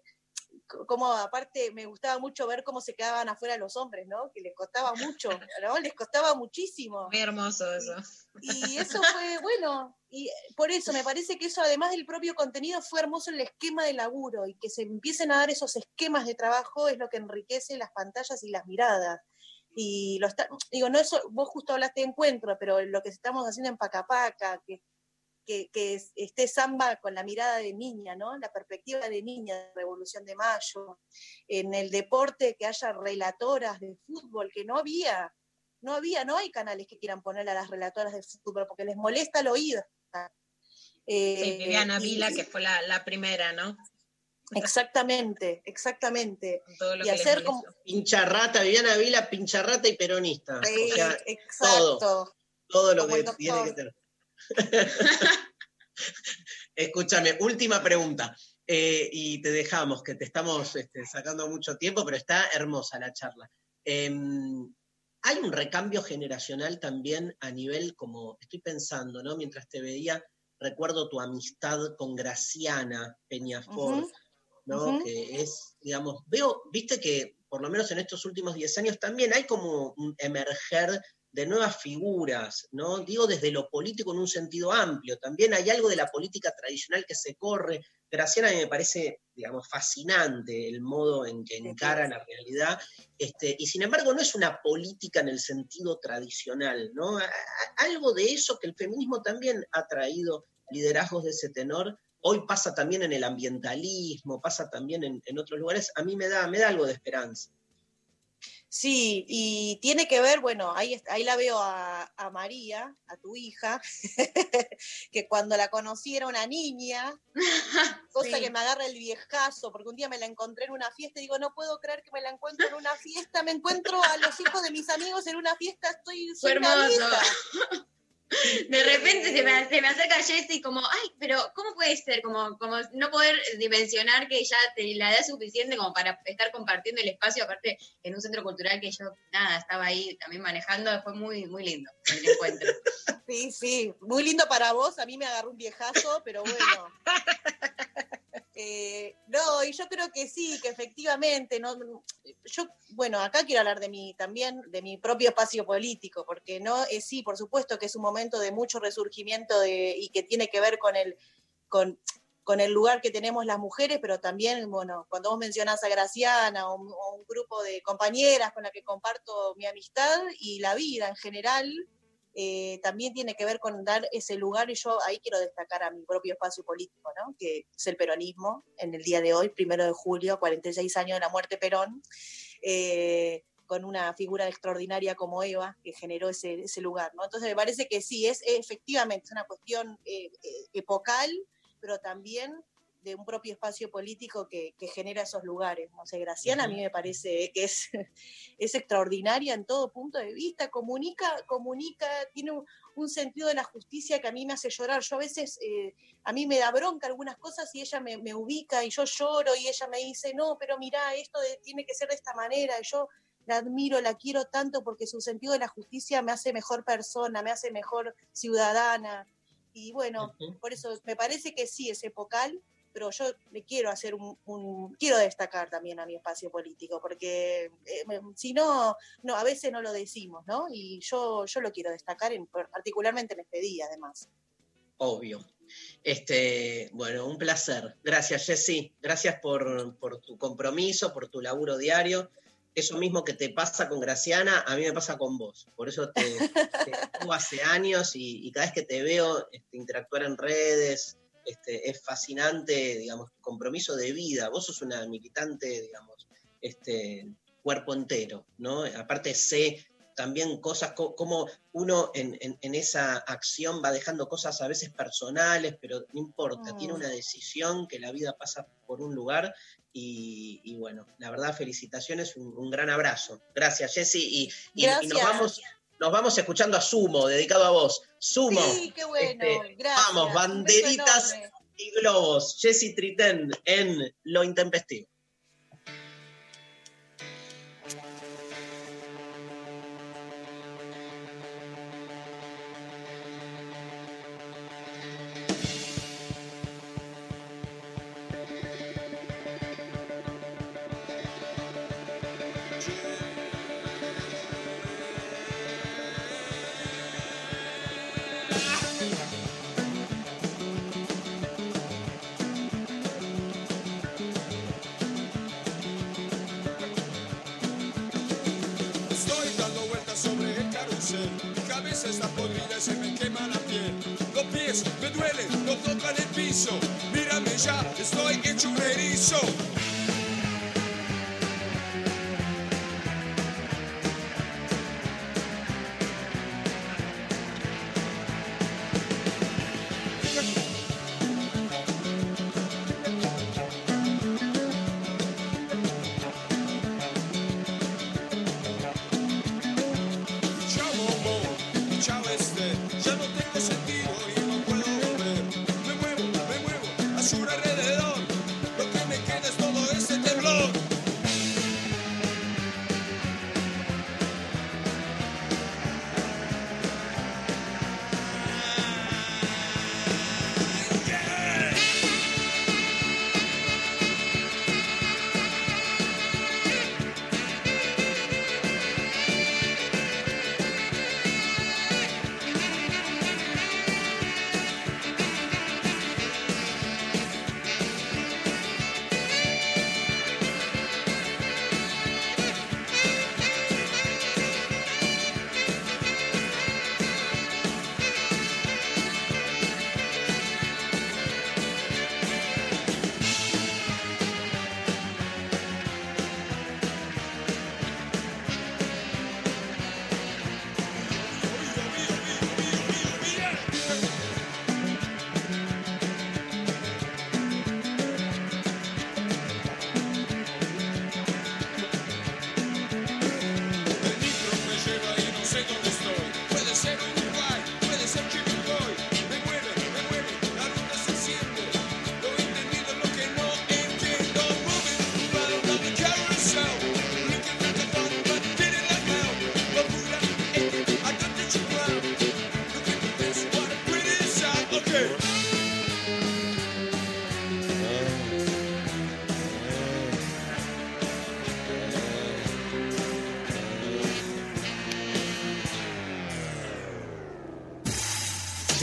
c- cómo aparte me gustaba mucho ver cómo se quedaban afuera los hombres, ¿no? Que les costaba mucho, ¿no? Les costaba muchísimo. Muy hermoso eso. Y eso fue bueno, y por eso me parece que eso además del propio contenido fue hermoso el esquema de laburo y que se empiecen a dar esos esquemas de trabajo es lo que enriquece las pantallas y las miradas. Y lo está, digo, no eso, vos justo hablaste de encuentro, pero lo que estamos haciendo en Pacapaca, que, que, que es- esté samba con la mirada de niña, ¿no? La perspectiva de niña de Revolución de Mayo, en el deporte que haya relatoras de fútbol, que no había, no había, no hay canales que quieran poner a las relatoras de fútbol porque les molesta el oído. Eh, Sí, Viviana y- Vila, que fue la, la primera, ¿no? Exactamente, exactamente. Todo lo Y que hacer como... pincha rata, Viviana Vila, pincha rata y peronista. Sí, O sea, exacto. todo, todo lo Como que tiene que tener. Escúchame, última pregunta. eh, y te dejamos, que te estamos este, sacando mucho tiempo, pero está hermosa la charla. Em, hay un recambio generacional también a nivel, como estoy pensando, ¿no? Mientras te veía, recuerdo tu amistad con Graciana Peñafort, Ujú, ¿no? Que es, digamos, veo, viste que por lo menos en estos últimos 10 años también hay como un emerger de nuevas figuras, ¿no? Digo desde lo político en un sentido amplio. También hay algo de la política tradicional que se corre. Graciana a mí me parece, digamos, fascinante el modo en que encara la realidad. Este, y sin embargo, no es una política en el sentido tradicional, ¿no? A- a- Algo de eso que el feminismo también ha traído liderazgos de ese tenor. Hoy pasa también en el ambientalismo, pasa también en, en otros lugares. A mí me da, me da algo de esperanza. Sí, y tiene que ver, bueno, ahí, ahí la veo a, a María, a tu hija, que cuando la conocí era una niña, cosa Sí. que me agarra el viejazo, porque un día me la encontré en una fiesta y digo, no puedo creer que me la encuentro en una fiesta, me encuentro a los hijos de mis amigos en una fiesta, estoy hermoso. De repente se me, se me acerca Jessy como, ay, pero ¿cómo puede ser? Como, como no poder dimensionar que ya te- la edad suficiente como para estar compartiendo el espacio, aparte en un centro cultural que yo, nada, estaba ahí también manejando, fue muy, muy lindo el encuentro. Sí, sí, muy lindo para vos, a mí me agarró un viejazo, pero bueno. Eh, no, y yo creo que sí, que efectivamente, no, yo, bueno, acá quiero hablar de mi también, de mi propio espacio político, porque no, eh, sí, por supuesto que es un momento de mucho resurgimiento de, y que tiene que ver con el, con, con el lugar que tenemos las mujeres, pero también, bueno, cuando vos mencionás a Graciana o, o un grupo de compañeras con las que comparto mi amistad y la vida en general, eh, también tiene que ver con dar ese lugar y yo ahí quiero destacar a mi propio espacio político, ¿no? que es el peronismo en el día de hoy, primero de julio, 46 años de la muerte Perón, eh, con una figura extraordinaria como Eva que generó ese, ese lugar. ¿no? Entonces me parece que sí, es efectivamente una cuestión eh, epocal, pero también de un propio espacio político que, que genera esos lugares. No sé, Graciana a mí me parece que es, es extraordinaria en todo punto de vista, comunica, comunica, tiene un, un sentido de la justicia que a mí me hace llorar. Yo a veces, eh, a mí me da bronca algunas cosas y ella me, me ubica y yo lloro y ella me dice, no, pero mirá, esto de- tiene que ser de esta manera. Y yo la admiro, la quiero tanto porque su sentido de la justicia me hace mejor persona, me hace mejor ciudadana. Y bueno, por eso me parece que sí es epocal, pero yo le quiero hacer un, un- quiero destacar también a mi espacio político, porque eh, si no, no, a veces no lo decimos, ¿no? Y yo, yo lo quiero destacar, en- particularmente en este día, además. Obvio. Este, bueno, un placer. Gracias, Jessy. Gracias por, por tu compromiso, por tu laburo diario. Eso mismo que te pasa con Graciana, a mí me pasa con vos. Por eso te, te hace años y, y cada vez que te veo este, interactuar en redes, este, es fascinante, digamos, tu compromiso de vida. Vos sos una militante, digamos, este, cuerpo entero, ¿no? Aparte sé también cosas, co- como uno en, en- en esa acción va dejando cosas a veces personales, pero no importa, tiene una decisión que la vida pasa por un lugar y, y bueno, la verdad, felicitaciones, un, un gran abrazo. Gracias, Jessy, y, y- y nos vamos. Nos vamos escuchando a Sumo, dedicado a vos. Sumo. Sí, qué bueno, Este, gracias. Vamos, banderitas y globos. Jessy Triten en Lo Intempestivo.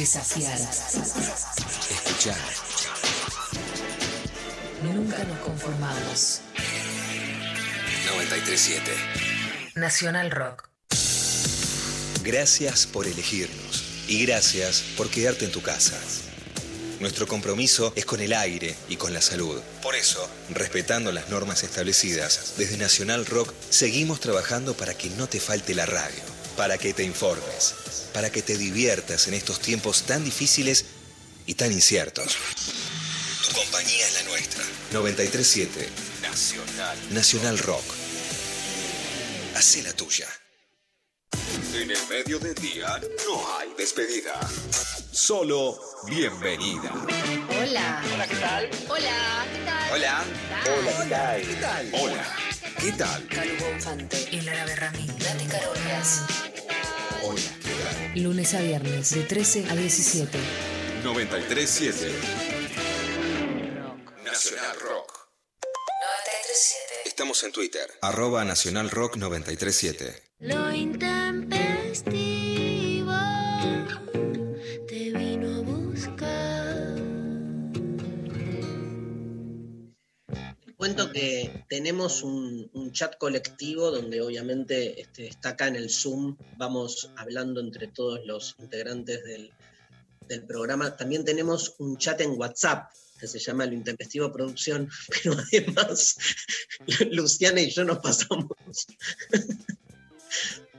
Desafiar. Escuchar. Nunca nos conformamos. 937. Nacional Rock. Gracias por elegirnos y gracias por quedarte en tu casa. Nuestro compromiso es con el aire y con la salud. Por eso, respetando las normas establecidas, desde Nacional Rock seguimos trabajando para que no te falte la radio, para que te informes, para que te diviertas en estos tiempos tan difíciles y tan inciertos. Tu compañía es la nuestra. 937 Nacional. Nacional Rock. Hacé la tuya. En el medio del día no hay despedida. Solo bienvenida. Hola. Hola, ¿qué tal? Hola, ¿qué tal? Hola. Hola, ¿qué tal? ¿Qué tal? Hola, ¿qué tal? Calu Bonfante. El árabe Ramín. Nati Carolias. Hola, ¿qué tal? Lunes a viernes, de 13 a 17. 937 Nacional Rock. 937. Estamos en Twitter. Arroba Nacional Rock 937. Lo intempestivo Cuento que tenemos un, chat colectivo donde obviamente este, está acá en el Zoom, vamos hablando entre todos los integrantes del, programa. También tenemos un chat en WhatsApp que se llama Lo Intempestivo Producción, pero además Luciana y yo nos pasamos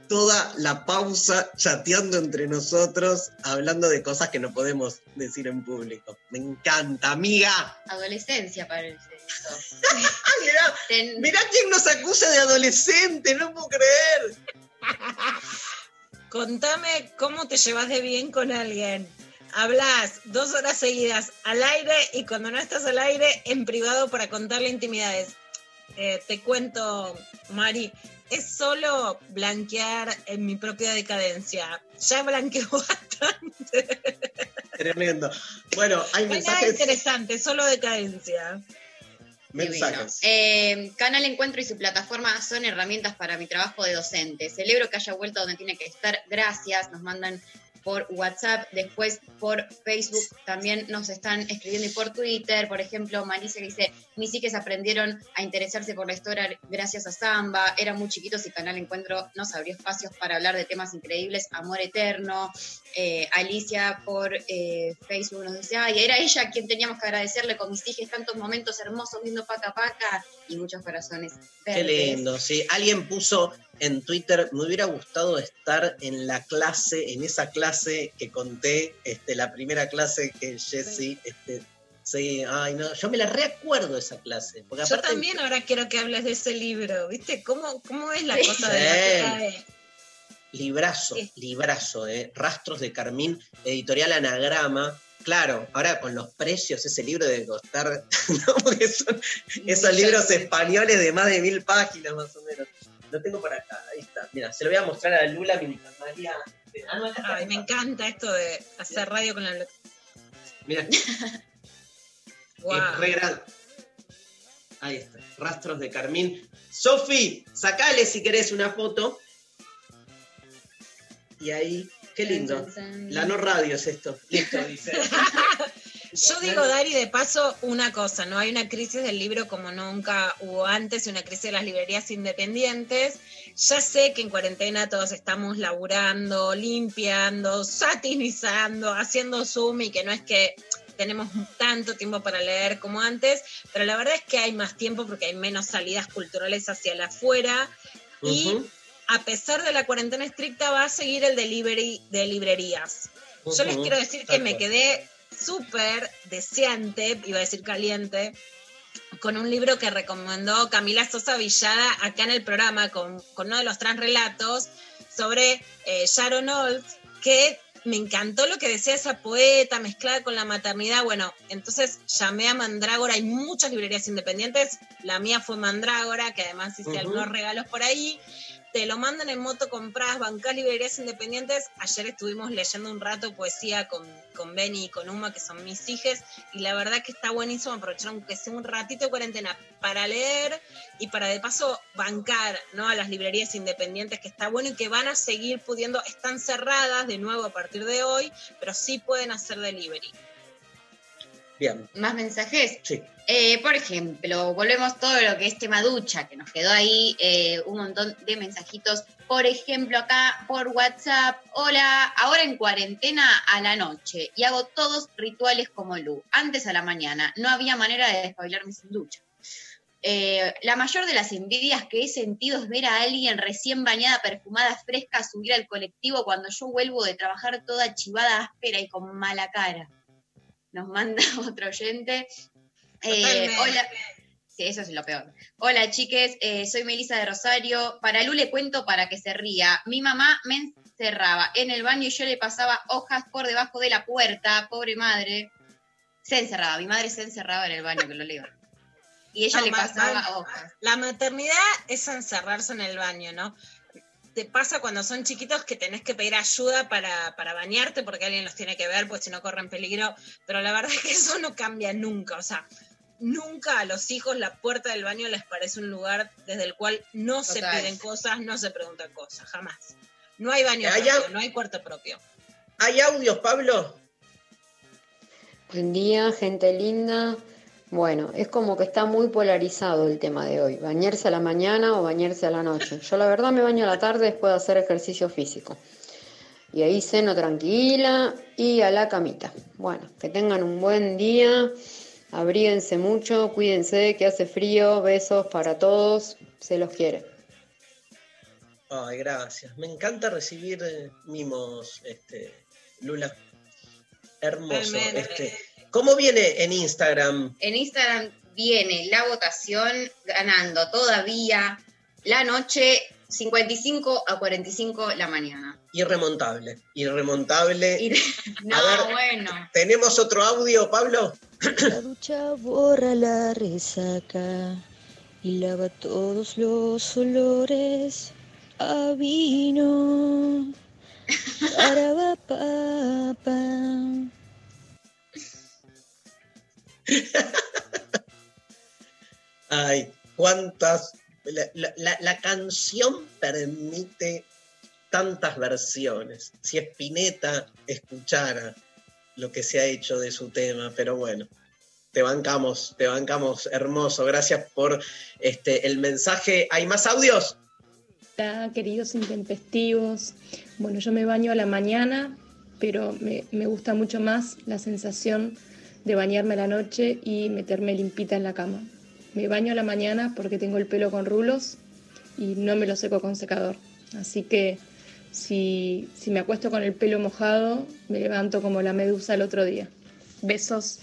toda la pausa chateando entre nosotros, hablando de cosas que no podemos decir en público. Me encanta, amiga. Adolescencia parece. mirá, Ten- mirá quién nos acusa de adolescente, no puedo creer. Contame cómo te llevas de bien con alguien. Hablas dos horas seguidas al aire y cuando no estás al aire en privado para contarle intimidades. Eh, te cuento, Mari, es solo blanquear en mi propia decadencia. Ya blanqueó bastante. Tremendo. Bueno, hay mensajes. interesante, solo decadencia. Mensajes. Eh, Canal Encuentro y su plataforma son herramientas para mi trabajo de docente. Celebro que haya vuelto donde tiene que estar. Gracias. Nos mandan por WhatsApp, después por Facebook también nos están escribiendo y por Twitter, por ejemplo, Marisa que dice, mis hijas aprendieron a interesarse por la historia gracias a Samba, eran muy chiquitos y Canal Encuentro nos abrió espacios para hablar de temas increíbles, amor eterno, Eh, Alicia por eh, Facebook nos dice, ay, era ella quien teníamos que agradecerle con mis hijas tantos momentos hermosos viendo paca paca y muchos corazones Qué lindo, sí. Alguien puso en Twitter, me hubiera gustado estar en la clase, en esa clase que conté, este, la primera clase que Jessy, este, sí, ay no, yo me la recuerdo esa clase. Porque Yo aparte, también ahora quiero que hables de ese libro, ¿viste? ¿Cómo, cómo es la Sí. cosa de la que Sí. cae? librazo, librazo, eh. Rastros de Carmín, editorial Anagrama. Claro, ahora con los precios, ese libro debe costar, ¿no? Porque son esos libros españoles de más de mil páginas más o menos. Lo tengo por acá, ahí está. Mira, se lo voy a mostrar a Lula mientras María. Ah, no, Ay, me encanta esto de hacer radio con la Mira, Wow. es re grande. Ahí está, Rastros de Carmín. Sofi, sacale si querés una foto. Y ahí, qué lindo. La no radio es esto. Listo, dice. Yo digo, Dari, de paso, una cosa, ¿no? Hay una crisis del libro como nunca hubo antes, y una crisis de las librerías independientes. Ya sé que en cuarentena todos estamos laburando, limpiando, satinizando, haciendo Zoom y que no es que tenemos tanto tiempo para leer como antes, pero la verdad es que hay más tiempo porque hay menos salidas culturales hacia la afuera. Y a pesar de la cuarentena estricta va a seguir el delivery de librerías. Yo les quiero decir que me quedé súper deseante, iba a decir caliente, con un libro que recomendó Camila Sosa Villada acá en el programa, con, con uno de los transrelatos sobre eh, Sharon Olds, que me encantó lo que decía esa poeta mezclada con la maternidad. Bueno, entonces llamé a Mandrágora, hay muchas librerías independientes, la mía fue Mandrágora, que además hice algunos regalos por ahí. Te lo mandan en moto, compras, bancás librerías independientes. Ayer estuvimos leyendo un rato poesía con, con Benny y con Uma, que son mis hijas, y la verdad que está buenísimo aprovechar aunque sea un ratito de cuarentena para leer y para de paso bancar ¿no? a las librerías independientes, que está bueno y que van a seguir pudiendo, están cerradas de nuevo a partir de hoy, pero sí pueden hacer delivery. Bien. Más mensajes. Sí. Eh, por ejemplo, volvemos todo lo que es tema ducha, que nos quedó ahí eh, un montón de mensajitos. Por ejemplo, acá por WhatsApp, hola, ahora en cuarentena a la noche y hago todos rituales como Lu. Antes a la mañana, no había manera de despabilarme sin ducha. Eh, la mayor de las envidias que he sentido es ver a alguien recién bañada, perfumada, fresca, subir al colectivo cuando yo vuelvo de trabajar toda chivada, áspera y con mala cara. Nos manda otro oyente. Eh, hola. Sí, eso es lo peor. Hola, chiques, eh, soy Melissa de Rosario. Para Lu le cuento para que se ría. Mi mamá me encerraba en el baño y yo le pasaba hojas por debajo de la puerta. Pobre madre. Se encerraba. Mi madre se encerraba en el baño, que lo leo. Y ella No, le pasaba hojas. La maternidad es encerrarse en el baño, ¿no? Te pasa cuando son chiquitos que tenés que pedir ayuda para, para bañarte porque alguien los tiene que ver, pues si no corren peligro. Pero la verdad es que eso no cambia nunca. O sea, nunca a los hijos la puerta del baño les parece un lugar desde el cual no se Total. piden cosas, no se preguntan cosas, jamás. No hay baño ¿Hay propio, no hay cuarto propio. ¿Hay audios, Pablo? Buen día, gente linda. Bueno, es como que está muy polarizado el tema de hoy, bañarse a la mañana o bañarse a la noche. Yo la verdad me baño a la tarde después de hacer ejercicio físico. Y ahí ceno tranquila y a la camita. Bueno, que tengan un buen día, abríguense mucho, cuídense, que hace frío, besos para todos, se los quiere. Ay, gracias. Me encanta recibir eh, mimos, este, Lula. Hermoso. Este, ¿Cómo viene en Instagram? En Instagram viene la votación ganando todavía la noche 55 a 45 la mañana. Irremontable. Irremontable. No, A ver, bueno. ¿Tenemos otro audio, Pablo? La ducha borra la resaca y lava todos los olores a vino. Parabapapa. Ay, cuántas. La- la- la canción permite tantas versiones. Si Spinetta escuchara lo que se ha hecho de su tema, pero bueno, te bancamos, te bancamos, hermoso. Gracias por este, el mensaje. ¿Hay más audios? Queridos intempestivos. Bueno, yo me baño a la mañana, pero me, me gusta mucho más la sensación de bañarme a la noche y meterme limpita en la cama. Me baño a la mañana porque tengo el pelo con rulos y no me lo seco con secador. Así que si, si me acuesto con el pelo mojado, me levanto como la medusa el otro día. Besos.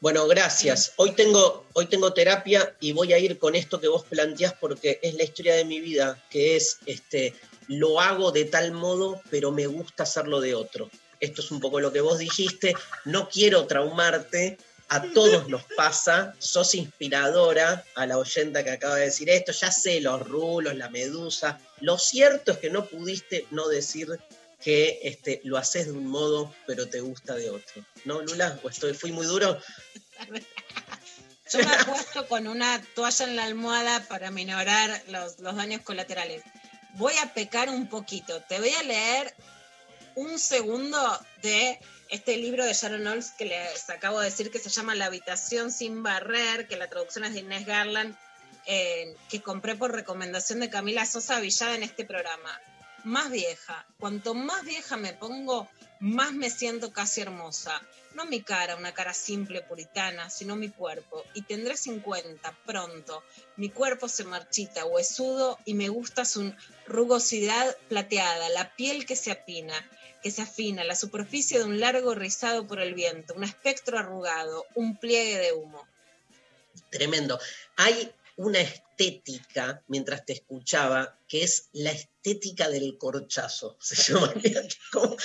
Bueno, gracias. Hoy tengo, hoy tengo terapia y voy a ir con esto que vos planteás porque es la historia de mi vida, que es este, lo hago de tal modo, pero me gusta hacerlo de otro. Esto es un poco lo que vos dijiste. No quiero traumarte, a todos nos pasa. Sos inspiradora a la oyenta que acaba de decir esto. Ya sé, los rulos, la medusa. Lo cierto es que no pudiste no decir que este, lo haces de un modo, pero te gusta de otro. ¿No, Lula? ¿O estoy, fui muy duro? Yo me acuesto con una toalla en la almohada para minorar los, los daños colaterales. Voy a pecar un poquito. Te voy a leer un segundo de este libro de Sharon Olds que les acabo de decir que se llama La habitación sin barrer, que la traducción es de Inés Garland, eh, que compré por recomendación de Camila Sosa Villada en este programa. Más vieja. Cuanto más vieja me pongo, más me siento casi hermosa. No mi cara, una cara simple puritana, sino mi cuerpo. Y tendré 50 pronto. Mi cuerpo se marchita, huesudo, y me gusta su rugosidad plateada, la piel que se apina, que se afina, la superficie de un largo rizado por el viento, un espectro arrugado, un pliegue de humo. Tremendo. Hay una estética, mientras te escuchaba, que es la estética del corchazo, se llamaría. como-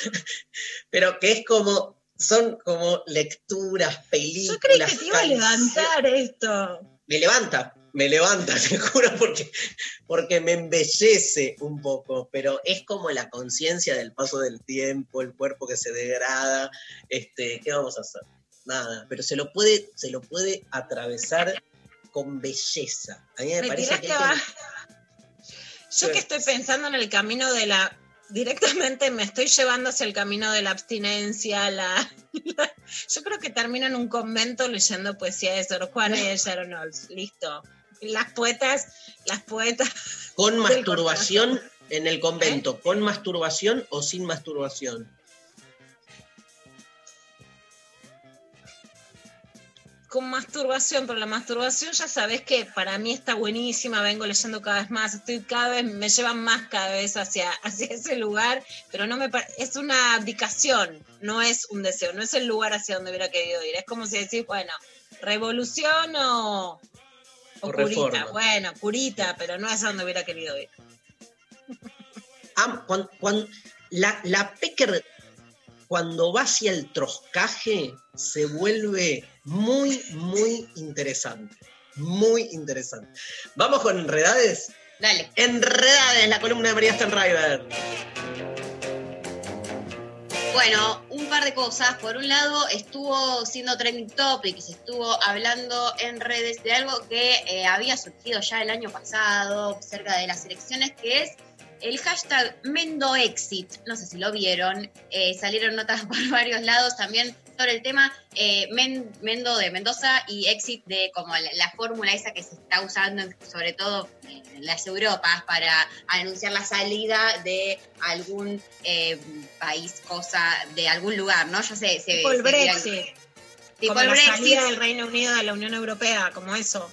pero que es como, son como lecturas, películas. Yo creí que te iba a levantar esto. Me levanta, me levanta, te juro, porque, porque me embellece un poco, pero es como la conciencia del paso del tiempo, el cuerpo que se degrada, este, ¿qué vamos a hacer? Nada, pero se lo puede, se lo puede atravesar con belleza. A mí me, Me parece que. Yo que estoy pensando en el camino de la. Directamente me estoy llevando hacia el camino de la abstinencia, la, la- yo creo que termino en un convento leyendo poesía de Sor Juana y de Sharon Olds. Listo. Las poetas, las poetas. con masturbación en el ¿Eh? convento, con masturbación o sin masturbación. Con masturbación, pero la masturbación ya sabes que para mí está buenísima, vengo leyendo cada vez más, estoy cada vez, me llevan más cada vez hacia, hacia ese lugar, pero no me es una abdicación, no es un deseo, no es el lugar hacia donde hubiera querido ir, es como si decís, bueno, revolución o, o O curita, reforma. bueno, curita, pero no es a donde hubiera querido ir. Am- cuan- cuan- la, la Pecker, cuando va hacia el troscaje, se vuelve muy, muy interesante. Muy interesante. Vamos con Enredades. Dale. Enredades, la columna de María Stenriver. Bueno, un par de cosas. Por un lado, estuvo siendo trending topic, se estuvo hablando en redes de algo que eh, había surgido ya el año pasado, cerca de las elecciones, que es el hashtag MendoExit. No sé si lo vieron. eh, salieron notas por varios lados también sobre el tema eh, Men- Mendo de Mendoza y Exit de como la, la fórmula esa que se está usando en- sobre todo en las Europas para anunciar la salida de algún eh, país, cosa, de algún lugar, ¿no? Ya sé, se Tipo el se- Brexit. Tipo como el la Brexit. salida del Reino Unido de la Unión Europea, como eso.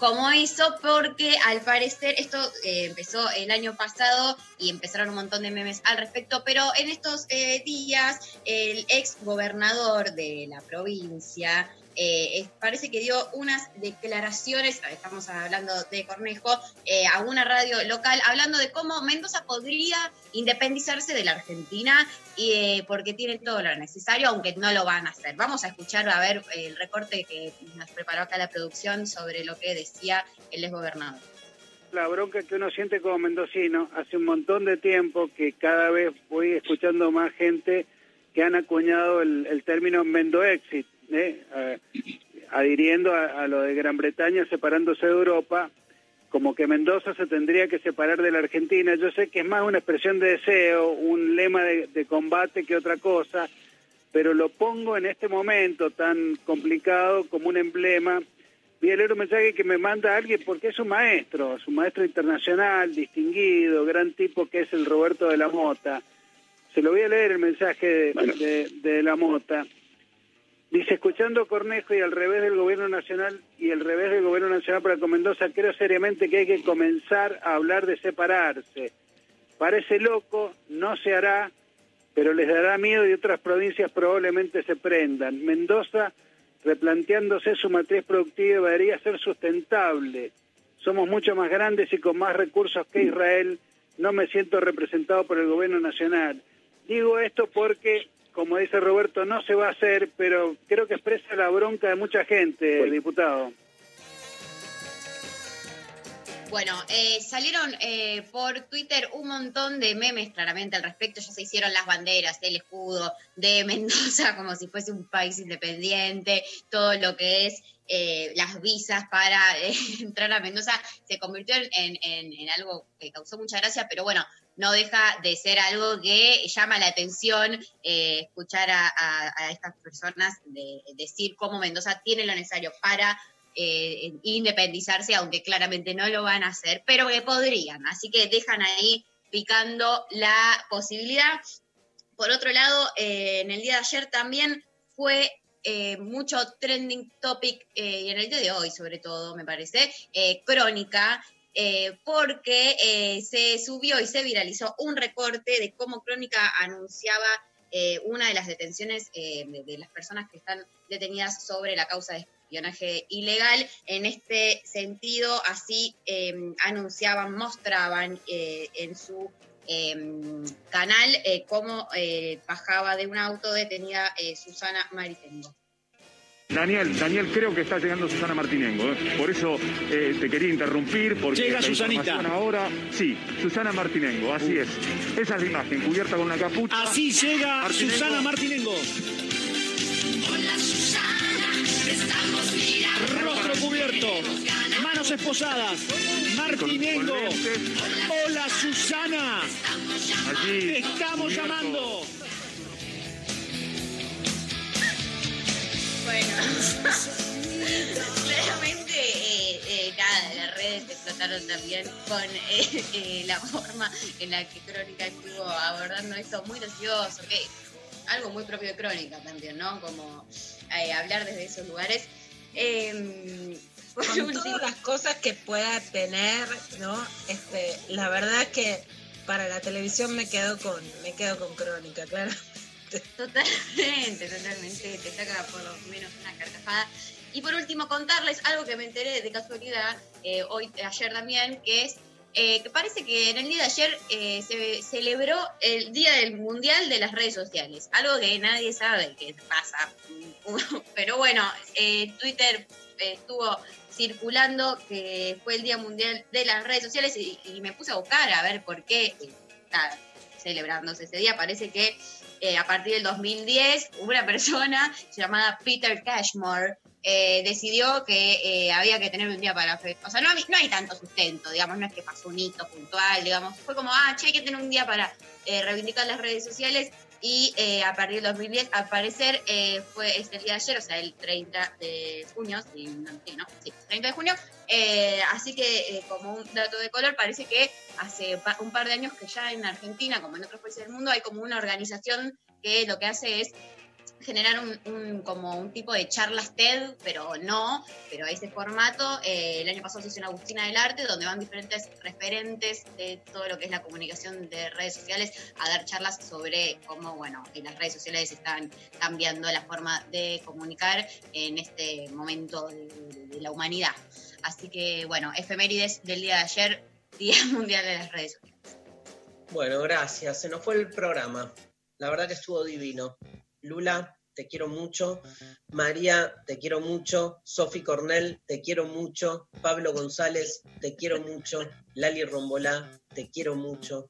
Como hizo porque al parecer esto eh, empezó el año pasado y empezaron un montón de memes al respecto, pero en estos eh, días el ex gobernador de la provincia eh, parece que dio unas declaraciones, estamos hablando de Cornejo, eh, a una radio local hablando de cómo Mendoza podría independizarse de la Argentina y, eh, porque tienen todo lo necesario, aunque no lo van a hacer. Vamos a escuchar a ver el recorte que nos preparó acá la producción sobre lo que decía el ex gobernador. La bronca que uno siente como mendocino, hace un montón de tiempo que cada vez voy escuchando más gente que han acuñado el, término Mendoexit, ¿eh? Eh, adhiriendo a lo de Gran Bretaña separándose de Europa, como que Mendoza se tendría que separar de la Argentina. Yo sé que es más una expresión de deseo, un lema de, de combate que otra cosa, pero lo pongo en este momento tan complicado como un emblema Vi a leer un mensaje que me manda alguien porque es un maestro, es un maestro internacional, distinguido, gran tipo que es el Roberto de la Mota. Se lo voy a leer el mensaje de, de- de la Mota. Dice, escuchando Cornejo y al revés del gobierno nacional y el revés del gobierno nacional para con Mendoza, creo seriamente que hay que comenzar a hablar de separarse. Parece loco, no se hará, pero les dará miedo y otras provincias probablemente se prendan. Mendoza, replanteándose su matriz productiva, debería ser sustentable. Somos mucho más grandes y con más recursos que Israel. No me siento representado por el gobierno nacional. Digo esto porque, como dice Roberto, no se va a hacer, pero creo que expresa la bronca de mucha gente, diputado. Bueno, eh, salieron eh, por Twitter un montón de memes claramente al respecto. Ya se hicieron las banderas, el escudo de Mendoza como si fuese un país independiente, todo lo que es eh, las visas para eh, entrar a Mendoza se convirtió en, algo que causó mucha gracia, pero bueno, no deja de ser algo que llama la atención eh, escuchar a, a- a estas personas de- decir cómo Mendoza tiene lo necesario para eh, independizarse, aunque claramente no lo van a hacer, pero que podrían. Así que dejan ahí picando la posibilidad. Por otro lado, eh, en el día de ayer también fue eh, mucho trending topic, y en el día de hoy sobre todo, me parece, crónica, porque se subió y se viralizó un recorte de cómo Crónica anunciaba eh, una de las detenciones de, de las personas que están detenidas sobre la causa de espionaje ilegal. En este sentido, así eh, anunciaban, mostraban eh, en su eh, canal eh, cómo eh, bajaba de un auto detenida eh, Susana Maritengo. Daniel, Daniel, creo que está llegando Susana Martinengo. ¿eh? Por eso eh, te quería interrumpir. Porque Llega Susanita. Ahora, sí, Susana Martinengo, así es. Esa es la imagen, cubierta con una capucha. Así llega Martinengo. Susana Martinengo. Hola cubierto, manos esposadas. Martinengo. Hola Susana. Allí. Te estamos llamando. Bueno, claramente, eh, eh, nada, las redes explotaron también con eh, eh, la forma en la que Crónica estuvo abordando esto muy gracioso, que algo muy propio de Crónica también, ¿no? Como eh, hablar desde esos lugares. Por con último- todas las cosas que pueda tener, ¿no? Este, la verdad que para la televisión me quedo con, me quedo con crónica, claro. Totalmente, totalmente. Te saca por lo menos una carcajada. Y por último, contarles algo que me enteré de casualidad eh, hoy, ayer también, que es eh, que parece que en el día de ayer eh, se celebró el Día del Mundial de las Redes Sociales. Algo que nadie sabe qué pasa. Pero bueno, eh, Twitter eh, estuvo circulando que fue el Día Mundial de las Redes Sociales y, y me puse a buscar a ver por qué está celebrándose ese día. Parece que eh, a partir del 2010 una persona llamada Peter Cashmore eh, decidió que eh, había que tener un día para o sea no, no hay tanto sustento digamos no es que pasó un hito puntual digamos fue como ah che hay que tener un día para eh, reivindicar las redes sociales y a partir del 2010 al parecer fue este día de ayer o sea el 30 de junio sí, no, sí, ¿no? Sí, 30 de junio así que como un dato de color parece que hace un par de años que ya en Argentina como en otros países del mundo hay como una organización que lo que hace es generar un, un- como un tipo de charlas TED, pero no, pero ese formato. eh, el año pasado se hizo en Agustina del Arte, donde van diferentes referentes de todo lo que es la comunicación de redes sociales a dar charlas sobre cómo, bueno, que las redes sociales están cambiando la forma de comunicar en este momento de, de- la humanidad. Así que, bueno, efemérides del día de ayer, Día Mundial de las Redes Sociales. Bueno, gracias. Se nos fue el programa. La verdad que estuvo divino. Lula, te quiero mucho. María, te quiero mucho. Sofi Cornell, te quiero mucho. Pablo González, te quiero mucho. Lali Rombolá, te quiero mucho.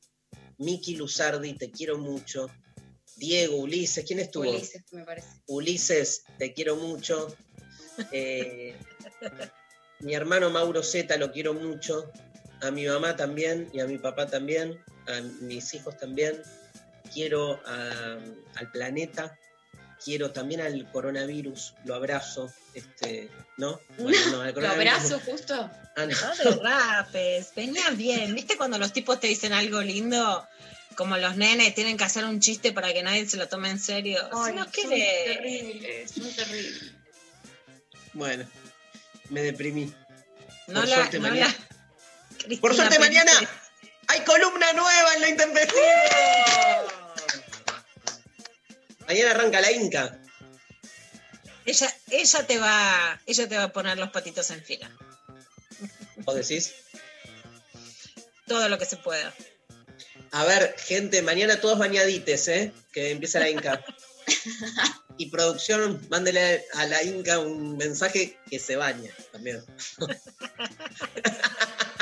Miki Luzardi, te quiero mucho. Diego, Ulises, ¿quién estuvo? Ulises, me parece. Ulises, te quiero mucho. Eh, mi hermano Mauro Zeta lo quiero mucho. A mi mamá también y a mi papá también. A mis hijos también. Quiero a- al planeta. Quiero también al coronavirus. Lo abrazo. Este, ¿No? Bueno, no, al ¿Lo coronavirus abrazo justo? Ah, no. No derrapes, venía bien. ¿Viste cuando los tipos te dicen algo lindo? Como los nenes tienen que hacer un chiste para que nadie se lo tome en serio. Ay, si no son terribles, son terribles. Bueno, me deprimí. No Por la, suerte, no mañana- la- Por suerte, Pérez. mañana hay columna nueva en la intempestiva. Mañana arranca la Inca. Ella, ella te va, ella te va a poner los patitos en fila. ¿Vos decís? Todo lo que se pueda. A ver, gente, mañana todos bañadites, ¿eh? Que empieza la Inca. Y producción, mándele a la Inca un mensaje que se baña también.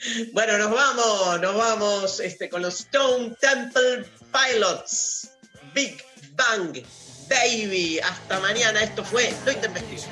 bueno, nos vamos, nos vamos este, con los Stone Temple Pilots. Big Bang Baby. Hasta mañana. Esto fue Lo Intempestivo.